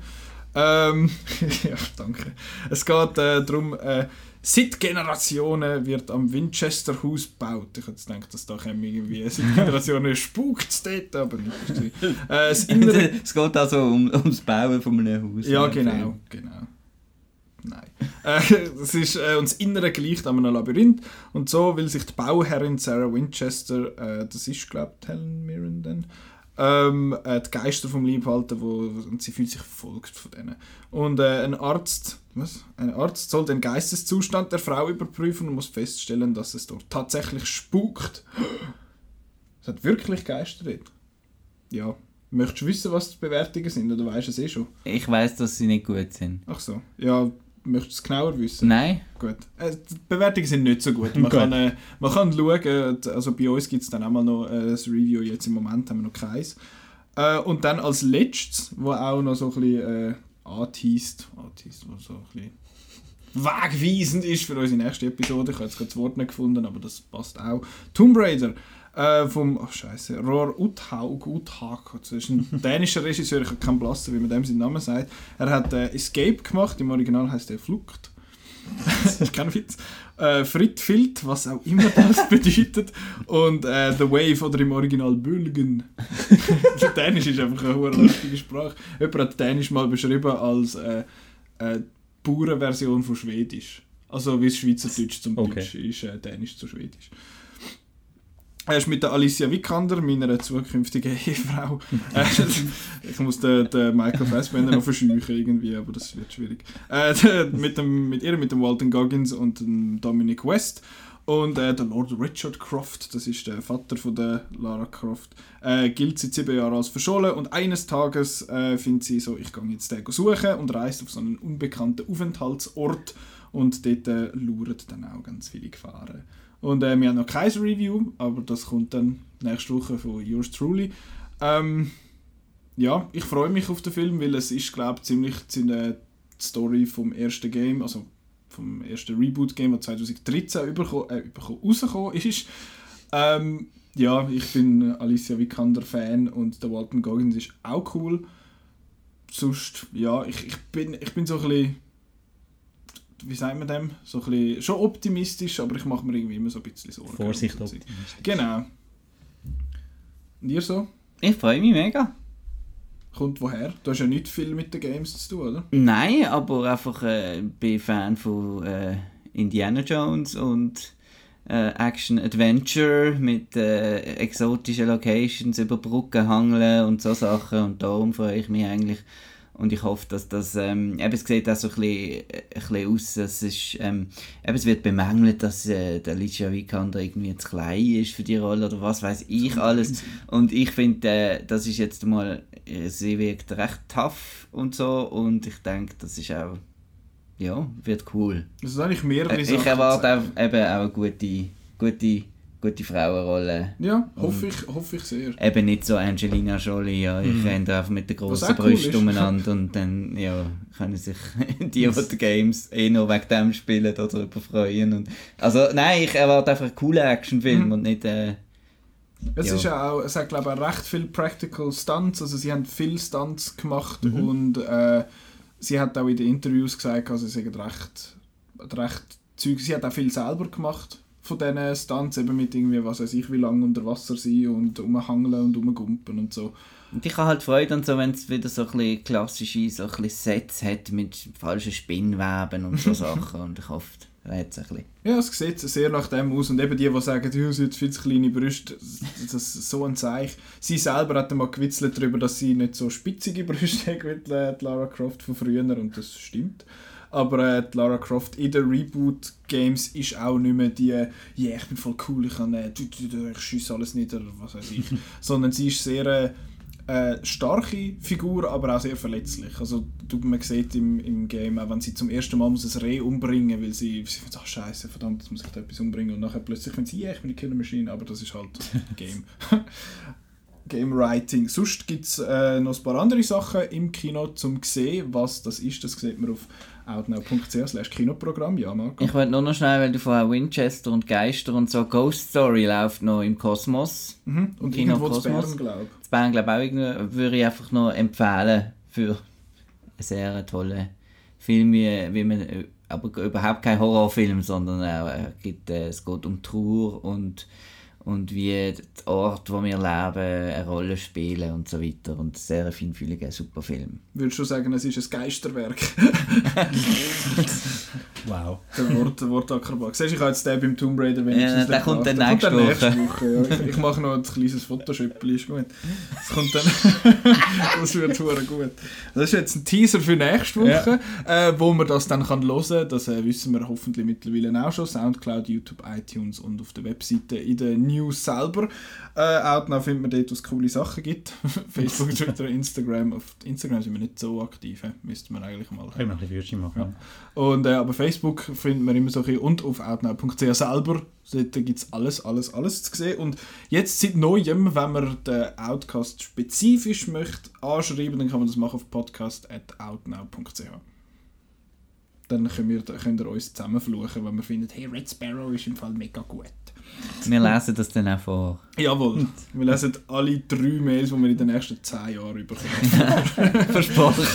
Ähm, ja, danke. Es geht äh, darum, äh, seit Generationen wird am Winchester Haus gebaut. Ich hätte gedacht, dass da irgendwie seit Generationen spukt es dort, aber nicht. äh, es geht also um, ums Bauen von einem Haus. Ja, dem genau, genau. Nein. Äh, ist, äh, und das Innere gleicht an einem Labyrinth. Und so will sich die Bauherrin Sarah Winchester, äh, das ist, glaube ich, Helen Mirren dann, ähm, äh, die Geister vom Leib halten, wo, und sie fühlt sich verfolgt von denen. Und äh, ein Arzt, was? Ein Arzt soll den Geisteszustand der Frau überprüfen und muss feststellen, dass es dort tatsächlich spukt. Es hat wirklich Geister dort. Ja. Möchtest du wissen, was die Bewertungen sind, oder weißt du es eh schon? Ich weiss, dass sie nicht gut sind. Ach so. Ja, möchtest du es genauer wissen? Nein? Gut. Äh, die Bewertungen sind nicht so gut. Man, Gut. kann, äh, man kann schauen, also bei uns gibt es dann auch mal noch äh, das Review, jetzt im Moment haben wir noch keins. Äh, und dann als letztes, wo auch noch so ein bisschen äh, anteast, anteast, wo so ein bisschen wegweisend ist für unsere nächste Episode. Ich habe jetzt gerade das Wort nicht gefunden, aber das passt auch. Tomb Raider äh, vom, oh scheiße, Roar Uthaug, Uthaug, das ist ein dänischer Regisseur, ich habe keinen Blassen, wie man dem seinen Namen sagt. Er hat äh, Escape gemacht, im Original heißt er Flucht. ist kein Witz. Äh, Fritfield, was auch immer das bedeutet. Und äh, The Wave oder im Original Bülgen. Dänisch ist einfach eine hohe lustige Sprache. Jemand hat Dänisch mal beschrieben als äh, äh, pure Version von Schwedisch. Also wie es Schweizerdeutsch zum Okay. Deutsch ist, äh, Dänisch zu Schwedisch. Er ist mit der Alicia Vikander, meiner zukünftigen Ehefrau. Äh, ich muss den, den Michael Fassbender noch verscheuchen irgendwie, aber das wird schwierig. Äh, mit, dem, mit ihr, mit dem Walton Goggins und dem Dominic West. Und äh, der Lord Richard Croft, das ist der Vater von der Lara Croft, äh, gilt seit sieben Jahren als verschollen und eines Tages äh, findet sie so, ich gehe jetzt den suchen und reist auf so einen unbekannten Aufenthaltsort und dort äh, lauern dann auch ganz viele Gefahren. Und äh, wir haben noch kein Review, aber das kommt dann nächste Woche von Yours Truly. Ähm, ja, ich freue mich auf den Film, weil es ist, glaube ich, ziemlich die Story vom ersten Game, also vom ersten Reboot-Game, das 2013 überko äh, rausgekommen ist. Ähm, ja, ich bin Alicia Vikander-Fan und der Walton Goggins ist auch cool. Sonst, ja, ich, ich, bin, ich bin so ein bisschen, wie sagt man dem? So ein bisschen, schon optimistisch, aber ich mache mir irgendwie immer so ein bisschen Sorgen. Vorsicht optimistisch. Genau. Und ihr so? Ich freue mich mega. Kommt woher? Du hast ja nicht viel mit den Games zu tun, oder? Nein, aber einfach äh, bin Fan von äh, Indiana Jones und äh, Action Adventure mit äh, exotischen Locations über Brücken hangeln und so Sachen und darum freue ich mich eigentlich und ich hoffe, dass das ähm, eben, es sieht auch so ein bisschen, äh, ein bisschen aus, es ist ähm, eben, es wird bemängelt, dass äh, der Alicia Vikander irgendwie zu klein ist für die Rolle oder was weiß ich alles und ich finde, äh, das ist jetzt mal, äh, sie wirkt recht tough und so und ich denke, das ist auch ja, wird cool. Das sind eigentlich mehrere Äh. Ich erwarte auch, eben auch eine gute, gute, gute Frauenrolle. Ja, hoffe ich, hoffe ich sehr. Eben nicht so Angelina Jolie, ja, ich renne da einfach mit den grossen auch cool umeinander und dann ja, können sich die, die die Games eh nur wegen dem spielen, darüber freuen. Und, also nein, ich erwarte einfach einen coolen Actionfilm und nicht... Äh, Es, Ja. ist ja auch, es hat glaube ich auch recht viel Practical Stunts, also sie haben viele Stunts gemacht Mhm. und äh, sie hat auch in den Interviews gesagt, also sie hat recht, recht Zeug, sie hat auch viel selber gemacht von diesen Stunts, eben mit irgendwie, was weiß ich, wie lange unter Wasser sein und umhangeln und umgumpen und so. Und ich habe halt Freude und so, wenn es wieder so ein klassische so ein Sets hat mit falschen Spinnweben und so Sachen. Und ich hoffe, da hat es ein bisschen. Ja, es sieht sehr nach dem aus. Und eben die, die sagen, ja, sie hat viel zu kleine Brüste, das ist so ein Zeichen. Sie selber hat mal gewitzelt darüber, dass sie nicht so spitzige Brüste hat wie Lara Croft von früher. Und das stimmt. Aber äh, die Lara Croft in den Reboot-Games ist auch nicht mehr die, ja, yeah, ich bin voll cool, ich, kann, äh, ich schiesse alles nieder, was weiß ich. Sondern sie ist sehr äh, äh, starke Figur, aber auch sehr verletzlich. Also du, man sieht im, im Game, auch wenn sie zum ersten Mal muss ein Reh umbringen weil sie, sie findet, ach scheiße, verdammt, jetzt muss ich da etwas umbringen. Und nachher plötzlich findet sie, ja, ich bin eine Killermaschine, aber das ist halt Game. Game Writing. Sonst gibt es äh, noch ein paar andere Sachen im Kino zum sehen. Was das ist, das sieht man auf outnow.ch Kinoprogramm. Ja, Marco. Ich wollte nur noch schnell, weil du vorher Winchester und Geister und so Ghost Story läuft noch im Kosmos. Mhm. Und Kino irgendwo Kosmos. Bern, glaube Das Band, glaube ich, auch irgendwie, würde ich einfach noch empfehlen für einen sehr tollen Film, wie, wie man, äh, aber überhaupt kein Horrorfilm, sondern auch, äh, gibt, äh, es geht um Trauer und, und wie der Ort, wo wir leben, eine Rolle spielen und so weiter. Und sehr ein feinfühliger, super Film. Würdest du sagen, es ist ein Geisterwerk? Wow. Der Wort, der Wortakrobat. Siehst du, ich habe jetzt den beim Tomb Raider Ja, wenigstens der nicht kommt dann nächste kommt Woche. Woche ja. ich, ich mache noch ein kleines Photoshop, ist gut. Das kommt dann... das wird verdammt gut. Das ist jetzt ein Teaser für nächste Woche, äh, wo man das dann kann hören kann. Das äh, wissen wir hoffentlich mittlerweile auch schon. Soundcloud, YouTube, iTunes und auf der Webseite in den News selber. Äh, Outnow findet man dort, wo es coole Sachen gibt. Facebook, Twitter, Instagram. Auf Instagram sind wir nicht so aktiv. he. Müsste man eigentlich mal... Können wir ein bisschen Würstchen machen. Und, äh, aber Facebook findet man immer so ein bisschen und auf outnow.ch selber. Dort gibt es alles, alles, alles zu sehen. Und jetzt seit neuem, wenn man den Outcast spezifisch möchte anschreiben, dann kann man das machen auf podcast.outnow.ch. Dann können wir, könnt ihr uns zusammenfluchen, wenn wir finden, hey, Red Sparrow ist im Fall mega gut. Wir lesen das dann auch vor. Jawohl, wir lesen alle drei Mails, die wir in den nächsten zehn Jahren bekommen. Versprochen.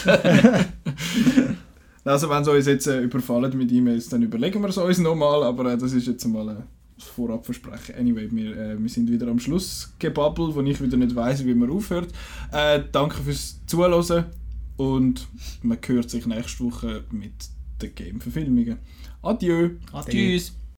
Also wenn sie uns jetzt äh, überfallen mit E-Mails, dann überlegen wir es uns nochmal, aber äh, das ist jetzt mal äh, das Vorabversprechen. Anyway, wir, äh, wir sind wieder am Schluss gebabbelt, wo ich wieder nicht weiß, wie man aufhört. Äh, danke fürs Zuhören und man hört sich nächste Woche mit den Game-Verfilmungen. Adieu! Ade. Tschüss.